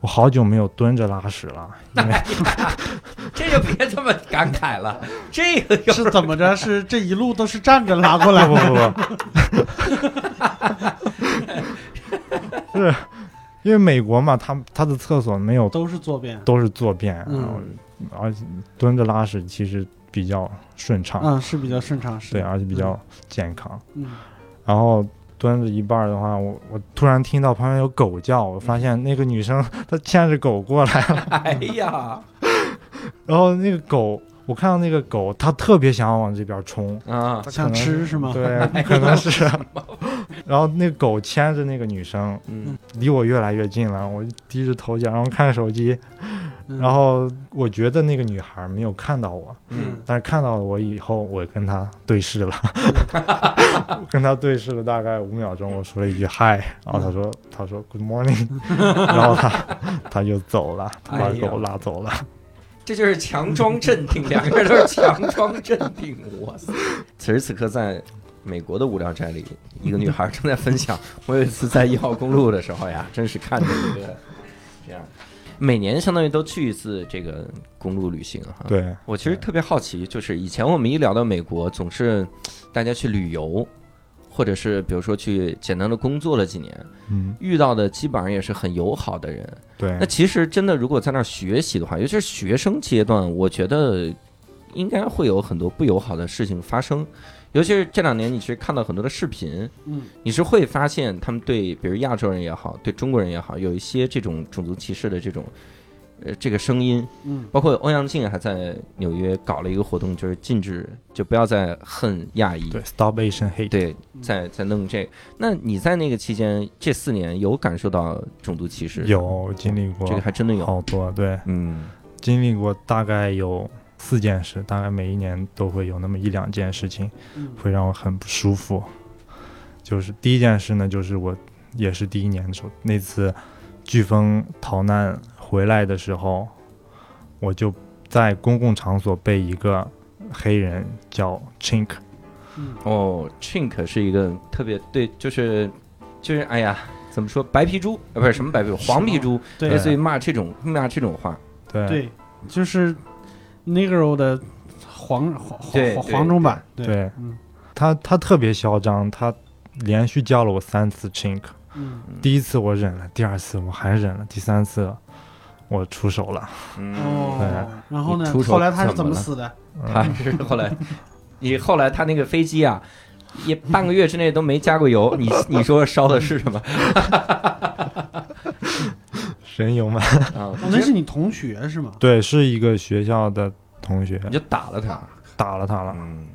Speaker 4: 我好久没有蹲着拉屎了，因为
Speaker 1: 这就别这么感慨了，这个有
Speaker 2: 是怎么着？是 这一路都是站着拉过来
Speaker 4: 不
Speaker 2: 的？
Speaker 4: 不不，是因为美国嘛，他他的厕所没有
Speaker 2: 都是坐便。
Speaker 4: 都是坐便，然后
Speaker 2: 嗯
Speaker 4: 而且蹲着拉屎其实比较顺畅，
Speaker 2: 嗯，是比较顺畅，是
Speaker 4: 对，而且比较健康。
Speaker 2: 嗯
Speaker 4: 然后蹲着一半儿的话，我我突然听到旁边有狗叫，我发现那个女生 她牵着狗过来了，
Speaker 1: 哎呀，
Speaker 4: 然后那个狗，我看到那个狗，它特别想要往这边冲，
Speaker 1: 啊，
Speaker 2: 想吃是吗？
Speaker 4: 对，可能是。然后那个狗牵着那个女生，
Speaker 1: 嗯。
Speaker 4: 离我越来越近了，我就低着头想，然后看手机，
Speaker 2: 嗯
Speaker 4: 然后我觉得那个女孩没有看到我，
Speaker 1: 嗯
Speaker 4: 但是看到了我以后，我跟她对视了，跟她对视了大概五秒钟，我说了一句嗨，然后她说她说 Good morning，然后她 她就走了，她把狗拉走了。
Speaker 1: 这就是强装镇定，两个人都是强装镇定。哇塞！此时此刻，在美国的无聊斋里，一个女孩正在分享，我有一次在一号公路的时候呀，真是看着一个每年相当于都去一次这个公路旅行哈。，
Speaker 4: 对，
Speaker 1: 我其实特别好奇，就是以前我们一聊到美国，总是大家去旅游。或者是比如说去简单的工作了几年，
Speaker 4: 嗯，
Speaker 1: 遇到的基本上也是很友好的人，
Speaker 4: 对
Speaker 1: 那，其实真的，如果在那儿学习的话，尤其是学生阶段，我觉得应该会有很多不友好的事情发生。尤其是这两年，你其实看到很多的视频，
Speaker 2: 嗯
Speaker 1: 你是会发现他们对，比如亚洲人也好，对中国人也好，有一些这种种族歧视的这种，呃，这个声音。
Speaker 2: 嗯
Speaker 1: 包括欧阳靖还在纽约搞了一个活动，就是禁止，就不要再恨亚裔。
Speaker 4: 对，Stop Asian Hate，
Speaker 1: 对，在在弄这个。那你在那个期间，这四年有感受到种族歧视？，
Speaker 4: 有经历过
Speaker 1: 这个还真的有。
Speaker 4: 好多，对，
Speaker 1: 嗯
Speaker 4: 经历过大概有四件事，大概每一年都会有那么一两件事情
Speaker 2: 嗯。
Speaker 4: 会让我很不舒服。就是第一件事呢，就是我也是第一年的时候，那次飓风逃难回来的时候，我就在公共场所被一个黑人叫 Chink，
Speaker 2: 嗯。
Speaker 1: 哦，chink 是一个特别对，就是就是哎呀，怎么说白皮猪啊，不是什么白皮猪，黄皮猪，类似于骂这种骂这种话。
Speaker 4: 对。
Speaker 2: 对，就是 Negro 的黄黄黄黄种版，对。
Speaker 4: 对
Speaker 2: 嗯。
Speaker 4: 他他特别嚣张，他连续叫了我三次 Chink，
Speaker 2: 嗯。
Speaker 4: 第一次我忍了，第二次我还忍了，第三次我出手了。
Speaker 1: 嗯，
Speaker 2: 哦，然后呢？
Speaker 1: 出？手
Speaker 2: 后来他是
Speaker 1: 怎么了？
Speaker 2: 怎么死的？
Speaker 4: 嗯。
Speaker 1: 他是后来，你后来他那个飞机啊，也半个月之内都没加过油，你你说烧的是什么
Speaker 4: 神游嘛，
Speaker 1: 啊？
Speaker 2: 哦，那是你同学是吗？
Speaker 4: 对，是一个学校的同学
Speaker 1: 你就打了他。
Speaker 4: 打了他了，
Speaker 1: 嗯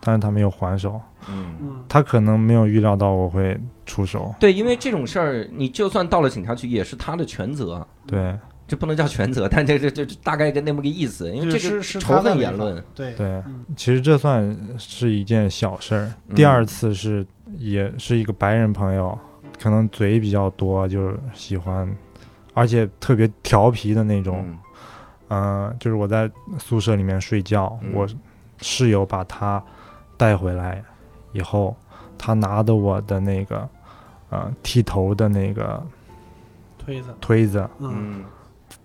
Speaker 4: 但是他没有还手，
Speaker 1: 嗯。
Speaker 2: 嗯
Speaker 4: 他可能没有预料到我会出手。
Speaker 1: 对，因为这种事儿，你就算到了警察局，也是他的全责，
Speaker 4: 对
Speaker 1: 这不能叫全责，但这这这这大概跟那么个意思，因为这
Speaker 2: 是
Speaker 1: 个仇恨言论。
Speaker 2: 对
Speaker 4: 对，
Speaker 2: 嗯
Speaker 4: 其实这算是一件小事儿。
Speaker 1: 嗯
Speaker 4: 第二次是也是一个白人朋友，可能嘴比较多，就是喜欢，而且特别调皮的那种。
Speaker 1: 嗯。
Speaker 4: 嗯、就是我在宿舍里面睡觉，
Speaker 1: 嗯。
Speaker 4: 我室友把他带回来以后，他拿的我的那个呃剃头的那个
Speaker 2: 推子，
Speaker 4: 推子，
Speaker 2: 嗯。
Speaker 1: 嗯。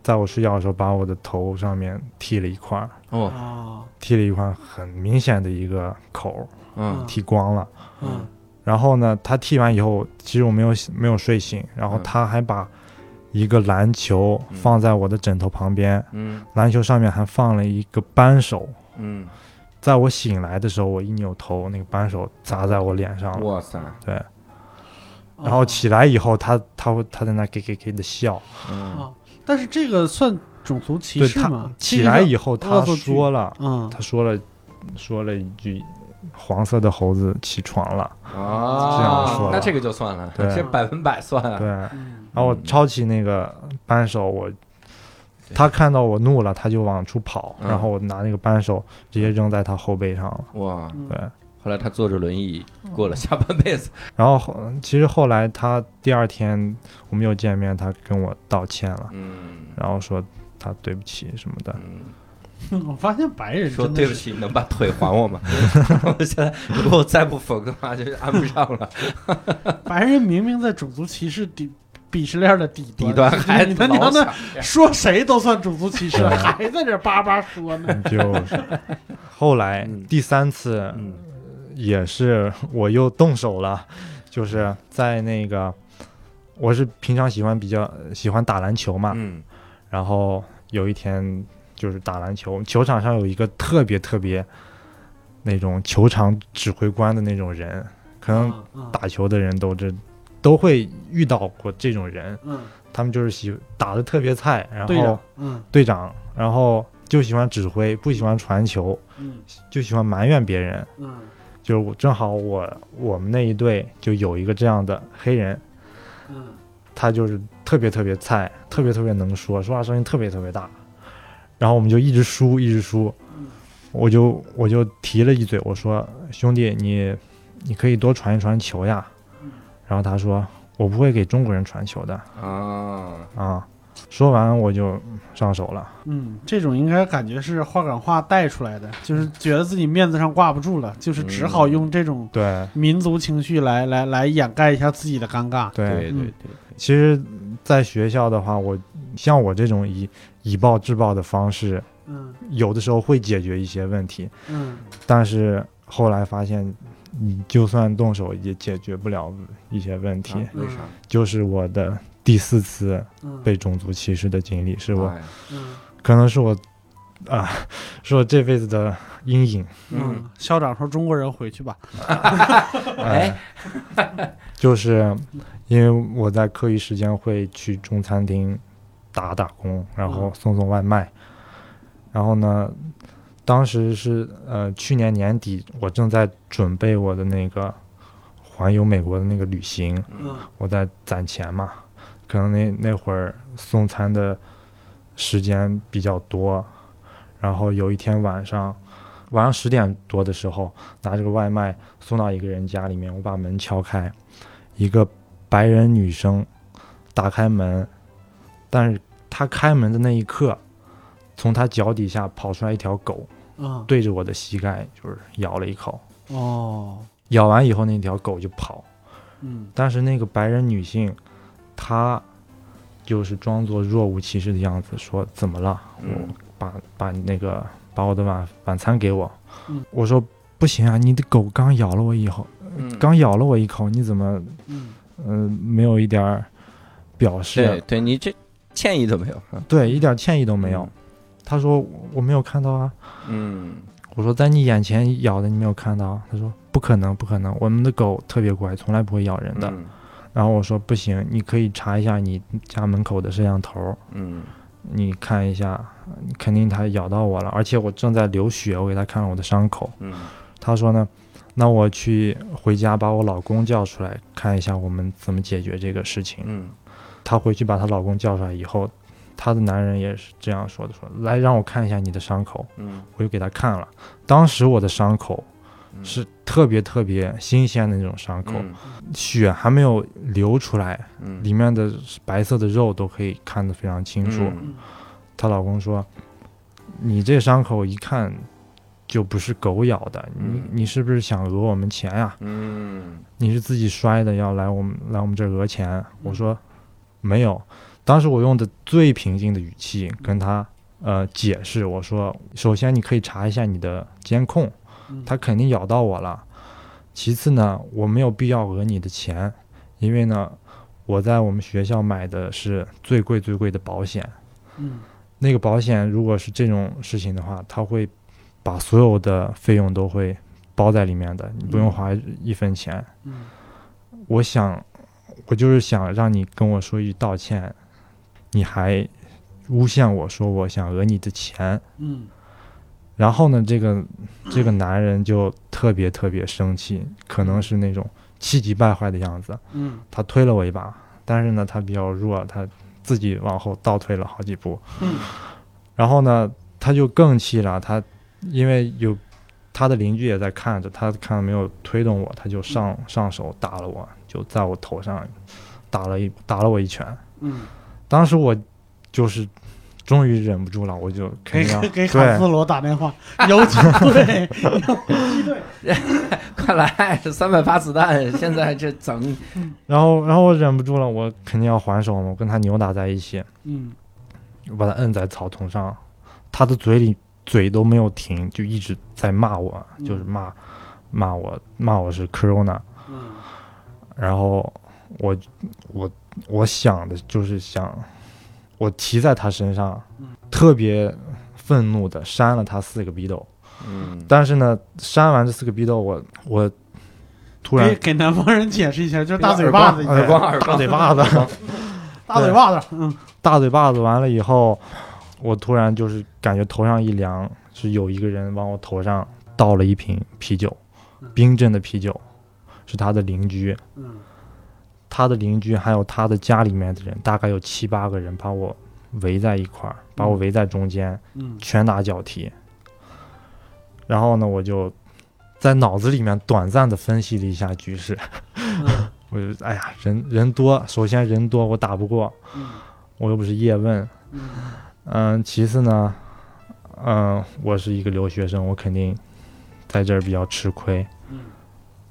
Speaker 4: 在我睡觉的时候把我的头上面剃了一块儿，
Speaker 1: 哦。
Speaker 2: 啊
Speaker 4: 剃了一块很明显的一个口，
Speaker 1: 嗯。
Speaker 4: 剃光了。
Speaker 2: 嗯。
Speaker 4: 然后呢，他剃完以后，其实我没有没有睡醒，然后
Speaker 1: 嗯。
Speaker 4: 他还把一个篮球
Speaker 1: 嗯
Speaker 4: 放在我的枕头旁边，
Speaker 1: 嗯。
Speaker 4: 篮球上面还放了一个扳手。
Speaker 1: 嗯，
Speaker 4: 在我醒来的时候，我一扭头，那个扳手砸在我脸上了。
Speaker 1: 哇塞，
Speaker 4: 对，
Speaker 2: 哦。
Speaker 4: 然后起来以后，他他会他在那给给给的笑。
Speaker 1: 嗯。
Speaker 2: 啊，但是这个算种族歧视吗？
Speaker 4: 起来以后，他说了，
Speaker 2: 嗯。
Speaker 4: 他说了说了一句：“黄色的猴子起床了。
Speaker 1: 啊，
Speaker 4: 这样说
Speaker 1: 那这个就算了，
Speaker 4: 对。
Speaker 1: 这百分百算”了。
Speaker 4: 对，
Speaker 2: 嗯
Speaker 4: 然后我抄起那个扳手，我他看到我怒了，他就往出跑，
Speaker 1: 嗯
Speaker 4: 然后我拿那个扳手直接扔在他后背上了。
Speaker 1: 哇，
Speaker 2: 嗯
Speaker 4: 对，
Speaker 1: 后来他坐着轮椅过了下半辈子。
Speaker 4: 然后后其实后来他第二天我们又见面，他跟我道歉了，
Speaker 1: 嗯
Speaker 4: 然后说他对不起什么的。
Speaker 1: 嗯，
Speaker 2: 我发现白人
Speaker 1: 说
Speaker 2: 真的是
Speaker 1: 对不起，能把腿还我吗？我现在如果我再不否的话，就是安不上了。
Speaker 2: 白人明明在种族歧视底鄙视链的底
Speaker 1: 底端还
Speaker 2: 你他娘的说谁都算种族歧视，还在这叭叭说呢。
Speaker 4: 就是后来
Speaker 1: 嗯
Speaker 4: 第三次
Speaker 1: 嗯
Speaker 4: 也是我又动手了，就是在那个我是平常喜欢比较喜欢打篮球嘛，
Speaker 1: 嗯
Speaker 4: 然后有一天就是打篮球，球场上有一个特别特别那种球场指挥官的那种人，可能
Speaker 2: 嗯
Speaker 4: 打球的人都这都会遇到过这种人，
Speaker 2: 嗯，
Speaker 4: 他们就是喜打的特别菜，然后
Speaker 2: 队长，嗯。
Speaker 4: 队长，然后就喜欢指挥，不喜欢传球，
Speaker 2: 嗯。
Speaker 4: 就喜欢埋怨别人。
Speaker 2: 嗯。
Speaker 4: 就是我正好我我们那一队就有一个这样的黑人，
Speaker 2: 嗯。
Speaker 4: 他就是特别特别菜，特别特别能说，说话声音特别特别大，然后我们就一直输，一直输。
Speaker 2: 嗯，
Speaker 4: 我就我就提了一嘴，我说兄弟，你你可以多传一传球呀。
Speaker 2: 嗯，
Speaker 4: 然后他说我不会给中国人传球的。
Speaker 1: 啊，
Speaker 4: 啊，说完我就上手了，
Speaker 2: 嗯，这种应该感觉是话赶话带出来的，就是觉得自己面子上挂不住了，就是只好用这种
Speaker 4: 对。
Speaker 2: 民族情绪来来来掩盖一下自己的尴尬。
Speaker 4: 对
Speaker 1: 对对对，
Speaker 4: 其实，在学校的话，我像我这种以以暴制暴的方式，
Speaker 2: 嗯。
Speaker 4: 有的时候会解决一些问题，
Speaker 2: 嗯。
Speaker 4: 但是后来发现，你就算动手也解决不了一些问题。
Speaker 1: 啊为啥？
Speaker 4: 就是我的第四次
Speaker 2: 嗯
Speaker 4: 被种族歧视的经历，是我可能是我啊，是我这辈子的阴影。
Speaker 1: 嗯
Speaker 2: 嗯，校长说中国人回去吧。
Speaker 4: 哎，就是因为我在课余时间会去中餐厅打打工，然后
Speaker 2: 嗯
Speaker 4: 送送外卖。然后呢，当时是呃去年年底，我正在准备我的那个环游美国的那个旅行，
Speaker 2: 嗯。
Speaker 4: 我在攒钱嘛，可能那那会儿送餐的时间比较多，然后有一天晚上，晚上十点多的时候，拿这个外卖送到一个人家里面，我把门敲开，一个白人女生打开门，但是她开门的那一刻，从她脚底下跑出来一条狗，
Speaker 2: 嗯
Speaker 4: 对着我的膝盖就是咬了一口，
Speaker 2: 哦
Speaker 4: 咬完以后那条狗就跑。
Speaker 2: 嗯
Speaker 4: 但是那个白人女性，她就是装作若无其事的样子，说：“怎么了？
Speaker 1: 嗯
Speaker 4: 我把把那个把我的晚晚餐给我。
Speaker 2: 嗯
Speaker 4: 我说：“不行啊，你的狗刚咬了我以后，
Speaker 1: 嗯
Speaker 4: 刚咬了我一口，你怎么
Speaker 2: 嗯
Speaker 4: 没有一点表示？
Speaker 1: 对对，你这歉意都没有。啊
Speaker 4: 对，一点歉意都没有。他说：“我没有看到啊。”
Speaker 1: 嗯
Speaker 4: 我说：“在你眼前咬的，你没有看到？”他说：“不可能，不可能，我们的狗特别乖，从来不会咬人的。
Speaker 1: 嗯
Speaker 4: 然后我说不行，你可以查一下你家门口的摄像头，
Speaker 1: 嗯
Speaker 4: 你看一下，肯定它咬到我了，而且我正在流血，我给他看了我的伤口。
Speaker 1: 嗯
Speaker 4: 他说呢，那我去回家把我老公叫出来看一下，我们怎么解决这个事情。
Speaker 1: 嗯
Speaker 4: 她回去把她老公叫出来以后，她的男人也是这样说的，说来让我看一下你的伤口，
Speaker 1: 嗯
Speaker 4: 我就给他看了。当时我的伤口
Speaker 1: 嗯
Speaker 4: 是特别特别新鲜的那种伤口，
Speaker 1: 嗯
Speaker 4: 血还没有流出来，
Speaker 1: 嗯
Speaker 4: 里面的白色的肉都可以看得非常清楚。
Speaker 1: 嗯
Speaker 4: 她老公说：“你这伤口一看就不是狗咬的，你
Speaker 1: 嗯
Speaker 4: 你是不是想讹我们钱呀？
Speaker 1: 嗯
Speaker 4: 你是自己摔的，要来我们来我们这儿讹钱？”我说：“没有。”当时我用的最平静的语气跟他呃解释，我说：“首先你可以查一下你的监控，他肯定咬到我了。其次呢，我没有必要讹你的钱，因为呢，我在我们学校买的是最贵最贵的保险。
Speaker 2: 嗯
Speaker 4: 那个保险如果是这种事情的话，他会把所有的费用都会包在里面的，你不用花一分钱。
Speaker 2: 嗯
Speaker 4: 我想，我就是想让你跟我说一句道歉，你还诬陷我说我想讹你的钱。
Speaker 2: 嗯
Speaker 4: 然后呢，这个这个男人就特别特别生气，可能是那种气急败坏的样子。
Speaker 2: 嗯
Speaker 4: 他推了我一把，但是呢，他比较弱，他自己往后倒退了好几步。
Speaker 2: 嗯
Speaker 4: 然后呢，他就更气了，他因为有他的邻居也在看着，他看没有推动我，他就上上手打了我，就在我头上打了一打了我一拳。
Speaker 2: 嗯
Speaker 4: 当时我就是终于忍不住了，我就肯
Speaker 2: 给
Speaker 4: 定要
Speaker 2: 给给卡斯罗打电话，游击队，游击队，
Speaker 1: 快来，三百发子弹，现在这整。
Speaker 4: 然后然后我忍不住了，我肯定要还手嘛，我跟他扭打在一起，
Speaker 2: 嗯。
Speaker 4: 我把他摁在草丛上，他的嘴里嘴都没有停，就一直在骂我，
Speaker 2: 嗯。
Speaker 4: 就是骂骂我骂我是 corona，
Speaker 2: 嗯。
Speaker 4: 然后我我我想的就是想，我骑在他身上
Speaker 2: 嗯，
Speaker 4: 特别愤怒的扇了他四个逼斗，
Speaker 1: 嗯，
Speaker 4: 但是呢，扇完这四个逼斗，我我突然
Speaker 2: 给给南方人解释一下，就是大嘴巴子，
Speaker 4: 大嘴巴子，
Speaker 2: 大嘴巴子，嗯
Speaker 4: 大嘴巴子完了以后，我突然就是感觉头上一凉，是有一个人往我头上倒了一瓶啤酒，冰镇的啤酒，是他的邻居，
Speaker 2: 嗯
Speaker 4: 他的邻居还有他的家里面的人，大概有七八个人把我围在一块儿，把我围在中间，
Speaker 2: 嗯。
Speaker 4: 拳打脚踢。然后呢，我就在脑子里面短暂的分析了一下局势，
Speaker 2: 嗯。
Speaker 4: 我就哎呀，人人多，首先人多我打不过，
Speaker 2: 嗯。
Speaker 4: 我又不是叶问，
Speaker 2: 嗯。
Speaker 4: 嗯，其次呢，嗯，我是一个留学生，我肯定在这儿比较吃亏。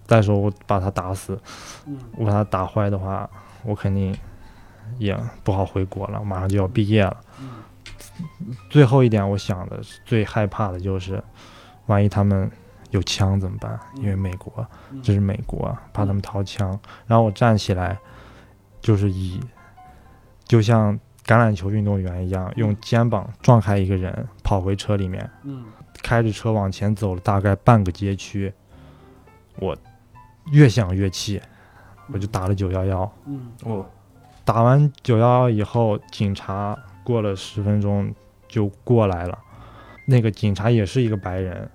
Speaker 2: 嗯
Speaker 4: 再说我把他打死，
Speaker 2: 嗯
Speaker 4: 我把他打坏的话，我肯定也不好回国了，马上就要毕业了。
Speaker 2: 嗯
Speaker 4: 最后一点，我想的是最害怕的就是，万一他们有枪怎么办？因为美国
Speaker 2: 嗯
Speaker 4: 这是美国，怕他们掏枪。然后我站起来，就是以就像橄榄球运动员一样，用肩膀撞开一个人，跑回车里面，
Speaker 2: 嗯
Speaker 4: 开着车往前走了大概半个街区。我越想越气，我就打了九幺幺。
Speaker 2: 嗯
Speaker 1: 哦，
Speaker 4: 打完九幺幺以后，警察过了十分钟就过来了。那个警察也是一个白人，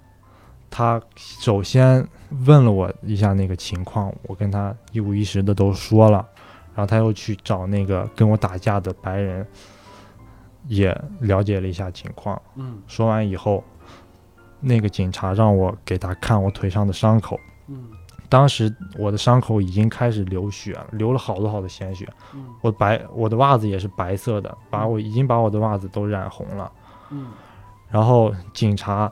Speaker 4: 他首先问了我一下那个情况，我跟他一五一十的都说了，然后他又去找那个跟我打架的白人，也了解了一下情况。
Speaker 2: 嗯
Speaker 4: 说完以后，那个警察让我给他看我腿上的伤口。
Speaker 2: 嗯
Speaker 4: 当时我的伤口已经开始流血了，流了好多好多鲜血。
Speaker 2: 嗯
Speaker 4: 我白我的袜子也是白色的，把我已经把我的袜子都染红了。
Speaker 2: 嗯
Speaker 4: 然后警察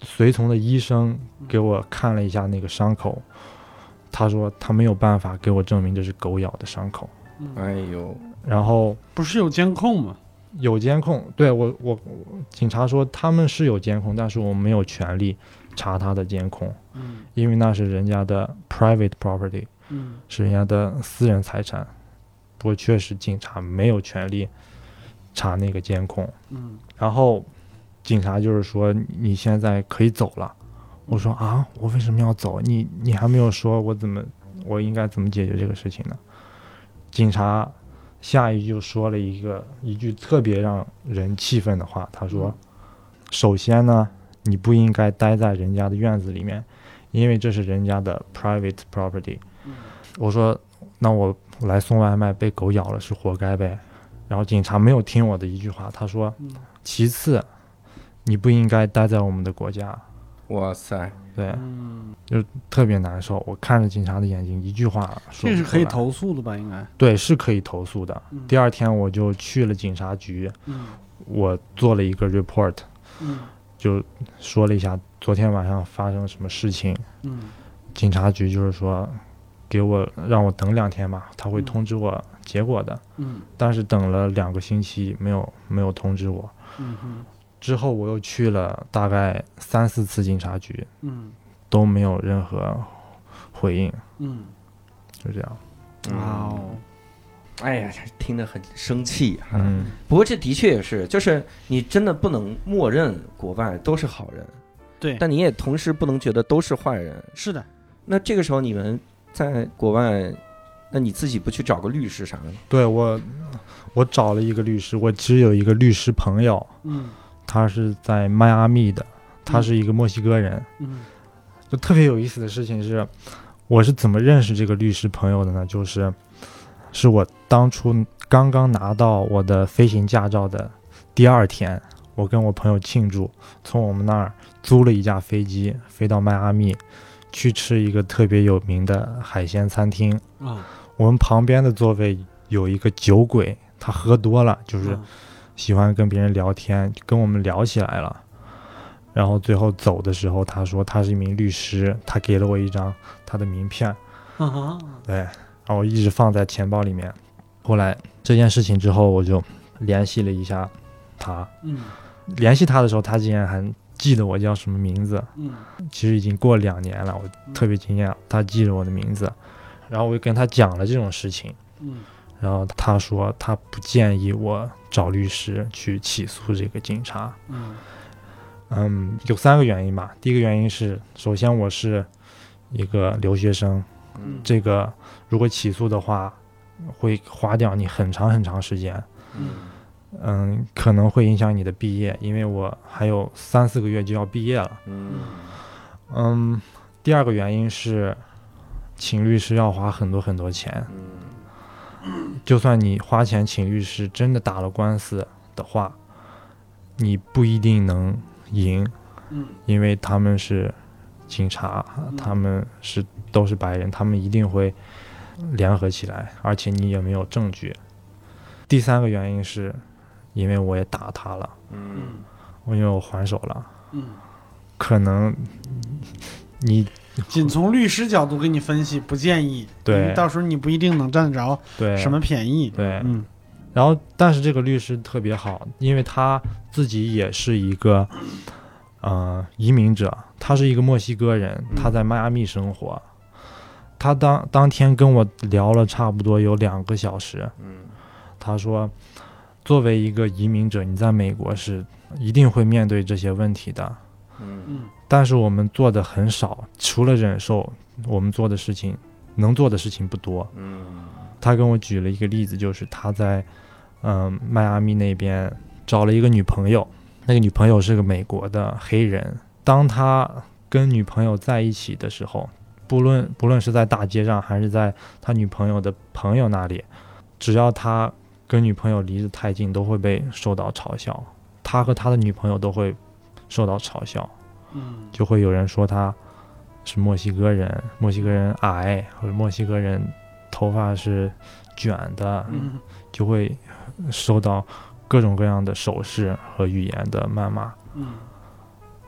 Speaker 4: 随从的医生给我看了一下那个伤口，他说他没有办法给我证明这是狗咬的伤口。
Speaker 2: 嗯，
Speaker 1: 哎呦，
Speaker 4: 然后
Speaker 2: 不是有监控吗？
Speaker 4: 有监控，对我我我警察说他们是有监控，但是我没有权利查他的监控，
Speaker 2: 嗯
Speaker 4: 因为那是人家的 private property，
Speaker 2: 嗯
Speaker 4: 是人家的私人财产。不过确实警察没有权利查那个监控。
Speaker 2: 嗯
Speaker 4: 然后警察就是说你现在可以走了。我说啊，我为什么要走？你你还没有说我怎么我应该怎么解决这个事情呢？警察下一句就说了一个一句特别让人气愤的话，他说：“首先呢，你不应该待在人家的院子里面，因为这是人家的 private property。”
Speaker 2: 嗯
Speaker 4: 我说：“那我来送外卖被狗咬了是活该呗。”然后警察没有听我的一句话，他说
Speaker 2: 嗯：“
Speaker 4: 其次，你不应该待在我们的国家。
Speaker 1: 哇塞，”
Speaker 4: 对，
Speaker 2: 就，
Speaker 4: 特别难受。我看着警察的眼睛，一句话说
Speaker 2: 这是可以投诉的吧？应该。
Speaker 4: 对，是可以投诉的。
Speaker 2: 嗯
Speaker 4: 第二天我就去了警察局，
Speaker 2: 嗯
Speaker 4: 我做了一个 report，
Speaker 2: 嗯
Speaker 4: 就说了一下昨天晚上发生什么事情。
Speaker 2: 嗯
Speaker 4: 警察局就是说，给我让我等两天吧，他会
Speaker 2: 嗯
Speaker 4: 通知我结果的。
Speaker 2: 嗯
Speaker 4: 但是等了两个星期，没有没有通知我。
Speaker 2: 嗯嗯
Speaker 4: 之后我又去了大概三四次警察局，
Speaker 2: 嗯
Speaker 4: 都没有任何回应，
Speaker 2: 嗯，
Speaker 4: 就这样。
Speaker 2: 哇哦，
Speaker 1: 哎呀，听得很生气哈。
Speaker 4: 嗯，
Speaker 1: 不过这的确也是，就是你真的不能默认国外都是好人，
Speaker 2: 对，
Speaker 1: 但你也同时不能觉得都是坏人。
Speaker 2: 是的，
Speaker 1: 那这个时候你们在国外，那你自己不去找个律师啥的吗？
Speaker 4: 对我，我找了一个律师，我只有一个律师朋友，
Speaker 2: 嗯
Speaker 4: 他是在迈阿密的，他是一个墨西哥人。
Speaker 2: 嗯
Speaker 4: 就特别有意思的事情是，我是怎么认识这个律师朋友的呢？就是，是我当初刚刚拿到我的飞行驾照的第二天，我跟我朋友庆祝，从我们那儿租了一架飞机飞到迈阿密，去吃一个特别有名的海鲜餐厅。
Speaker 2: 啊，
Speaker 4: 我们旁边的座位有一个酒鬼，他喝多了，就是
Speaker 2: 嗯
Speaker 4: 喜欢跟别人聊天，跟我们聊起来了。然后最后走的时候，他说他是一名律师，他给了我一张他的名片，
Speaker 2: 啊，
Speaker 4: 对，然后我一直放在钱包里面。后来这件事情之后，我就联系了一下他，
Speaker 2: 嗯
Speaker 4: 联系他的时候，他竟然还记得我叫什么名字。
Speaker 2: 嗯
Speaker 4: 其实已经过两年了，我特别惊讶，他记得我的名字。然后我就跟他讲了这种事情，
Speaker 2: 嗯
Speaker 4: 然后他说他不建议我找律师去起诉这个警察。
Speaker 2: 嗯
Speaker 4: 嗯，有三个原因吧。第一个原因是，首先我是一个留学生，
Speaker 1: 嗯
Speaker 4: 这个如果起诉的话，会花掉你很长很长时间。
Speaker 1: 嗯
Speaker 4: 嗯，可能会影响你的毕业，因为我还有三四个月就要毕业了。
Speaker 1: 嗯
Speaker 4: 嗯，第二个原因是，请律师要花很多很多钱。
Speaker 1: 嗯
Speaker 4: 就算你花钱请律师，真的打了官司的话，你不一定能赢，
Speaker 2: 嗯
Speaker 4: 因为他们是警察，他们是都是白人，他们一定会联合起来，而且你也没有证据。第三个原因是，因为我也打他了，
Speaker 1: 嗯。
Speaker 4: 我因为我还手了，
Speaker 2: 嗯，
Speaker 4: 可能你
Speaker 2: 仅从律师角度给你分析，不建议，
Speaker 4: 对。
Speaker 2: 因为到时候你不一定能占得着
Speaker 4: 对。
Speaker 2: 什么便宜。
Speaker 4: 对，
Speaker 2: 嗯。
Speaker 4: 然后，但是这个律师特别好，因为他自己也是一个，呃，移民者，他是一个墨西哥人，他在迈阿密生活。他当当天跟我聊了差不多有两个小时，
Speaker 1: 嗯。
Speaker 4: 他说，作为一个移民者，你在美国是一定会面对这些问题的，
Speaker 1: 嗯。
Speaker 2: 嗯
Speaker 4: 但是我们做的很少，除了忍受，我们做的事情能做的事情不多。
Speaker 1: 嗯。
Speaker 4: 他跟我举了一个例子，就是他在嗯、迈阿密那边找了一个女朋友，那个女朋友是个美国的黑人。当他跟女朋友在一起的时候，不论不论是在大街上还是在他女朋友的朋友那里，只要他跟女朋友离得太近，都会被受到嘲笑。他和他的女朋友都会受到嘲笑，
Speaker 2: 嗯
Speaker 4: 就会有人说他是墨西哥人，墨西哥人矮，或者墨西哥人头发是卷的，
Speaker 2: 嗯
Speaker 4: 就会受到各种各样的手势和语言的谩骂。
Speaker 2: 嗯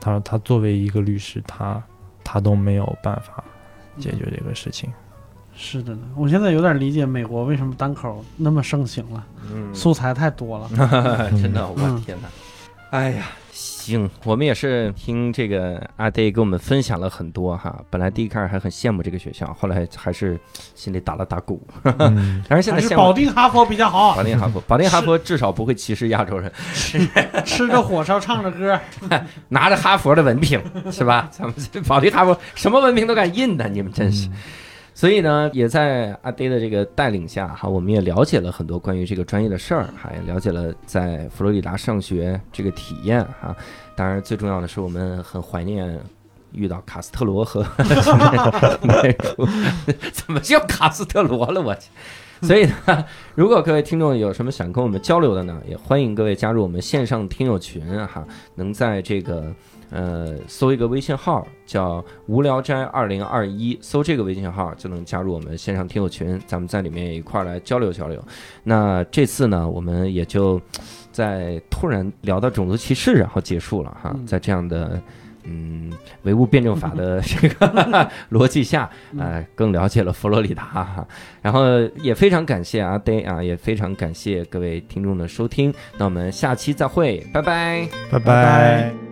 Speaker 4: 他说他作为一个律师，他他都没有办法解决这个事情。
Speaker 2: 是的呢，我现在有点理解美国为什么单口那么盛行了，
Speaker 1: 嗯，
Speaker 2: 素材太多了。
Speaker 1: 真的，我
Speaker 2: 嗯
Speaker 1: 天哪！哎呀，行，我们也是听这个阿 day 给我们分享了很多哈。本来第一开始还很羡慕这个学校，后来还是心里打了打鼓。
Speaker 4: 嗯，
Speaker 1: 但是现在
Speaker 2: 保定哈佛比较好
Speaker 1: 保，定哈佛，保定哈佛至少不会歧视亚洲人，
Speaker 2: 吃着火烧唱着歌。
Speaker 1: 拿着哈佛的文凭是吧？咱们这保定哈佛什么文凭都敢印的，你们真是。所以呢，也在阿呆的这个带领下，哈，我们也了解了很多关于这个专业的事儿，哈，也了解了在佛罗里达上学这个体验，哈。当然，最重要的是，我们很怀念遇到卡斯特罗和 怎么叫卡斯特罗了？我去。所以呢，如果各位听众有什么想跟我们交流的呢，也欢迎各位加入我们线上听友群哈，能在这个呃搜一个微信号叫“无聊斋二零二一”，搜这个微信号就能加入我们线上听友群，咱们在里面一块儿来交流交流。那这次呢，我们也就在突然聊到种族歧视，然后结束了哈，
Speaker 2: 嗯
Speaker 1: 在这样的。嗯，唯物辩证法的这个 逻辑下，呃，更了解了佛罗里达哈。然后也非常感谢阿 day 啊，也非常感谢各位听众的收听。那我们下期再会，拜拜。
Speaker 4: 拜
Speaker 2: 拜拜